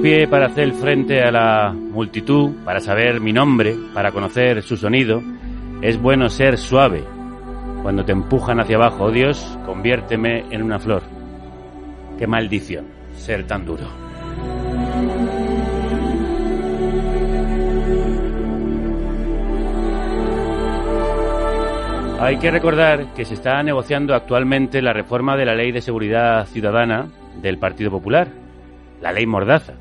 pie para hacer frente a la multitud, para saber mi nombre, para conocer su sonido, es bueno ser suave. Cuando te empujan hacia abajo, oh Dios, conviérteme en una flor. Qué maldición ser tan duro. Hay que recordar que se está negociando actualmente la reforma de la Ley de Seguridad Ciudadana del Partido Popular, la Ley Mordaza.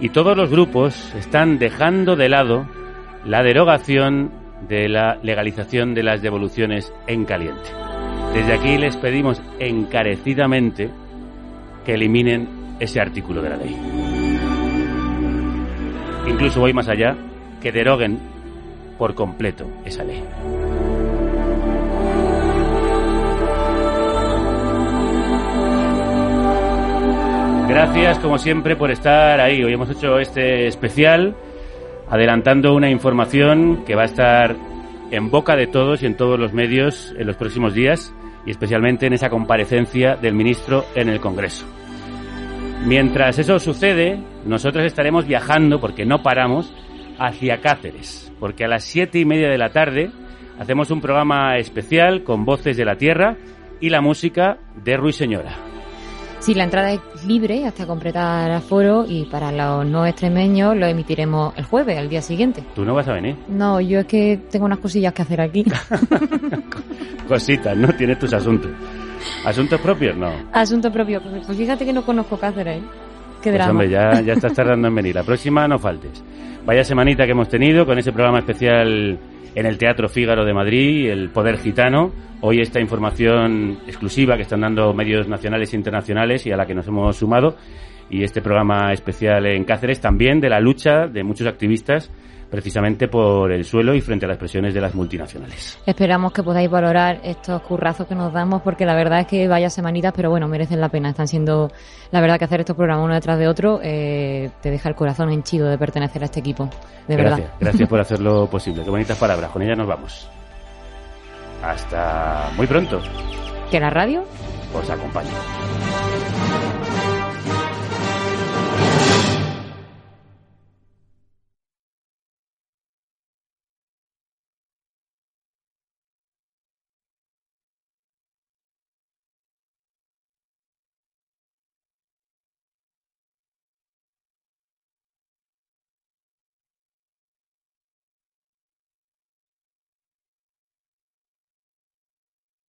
Y todos los grupos están dejando de lado la derogación de la legalización de las devoluciones en caliente. Desde aquí les pedimos encarecidamente que eliminen ese artículo de la ley. Incluso voy más allá, que deroguen por completo esa ley. Gracias, como siempre, por estar ahí. Hoy hemos hecho este especial adelantando una información que va a estar en boca de todos y en todos los medios en los próximos días y especialmente en esa comparecencia del ministro en el Congreso. Mientras eso sucede, nosotros estaremos viajando, porque no paramos, hacia Cáceres, porque a las siete y media de la tarde hacemos un programa especial con voces de la tierra y la música de Ruiseñora. Sí, la entrada es libre hasta completar aforo y para los no extremeños lo emitiremos el jueves, al día siguiente. ¿Tú no vas a venir? No, yo es que tengo unas cosillas que hacer aquí. (laughs) Cositas, ¿no? Tienes tus asuntos. ¿Asuntos propios? No. Asunto propio. Pues pues fíjate que no conozco Cáceres. ¿eh? Qué Pues drama. hombre, ya, ya estás tardando en venir. La próxima no faltes. Vaya semanita que hemos tenido con ese programa especial en el Teatro Fígaro de Madrid, El Poder Gitano. Hoy esta información exclusiva que están dando medios nacionales e internacionales y a la que nos hemos sumado. Y este programa especial en Cáceres también de la lucha de muchos activistas precisamente por el suelo y frente a las presiones de las multinacionales. Esperamos que podáis valorar estos currazos que nos damos porque la verdad es que vaya semanitas, pero bueno, merecen la pena. Están siendo, la verdad que hacer estos programas uno detrás de otro eh, te deja el corazón henchido de pertenecer a este equipo. De gracias, verdad. gracias por hacerlo (laughs) posible. Qué bonitas palabras. Con ellas nos vamos. Hasta muy pronto. Que la radio Os acompañe.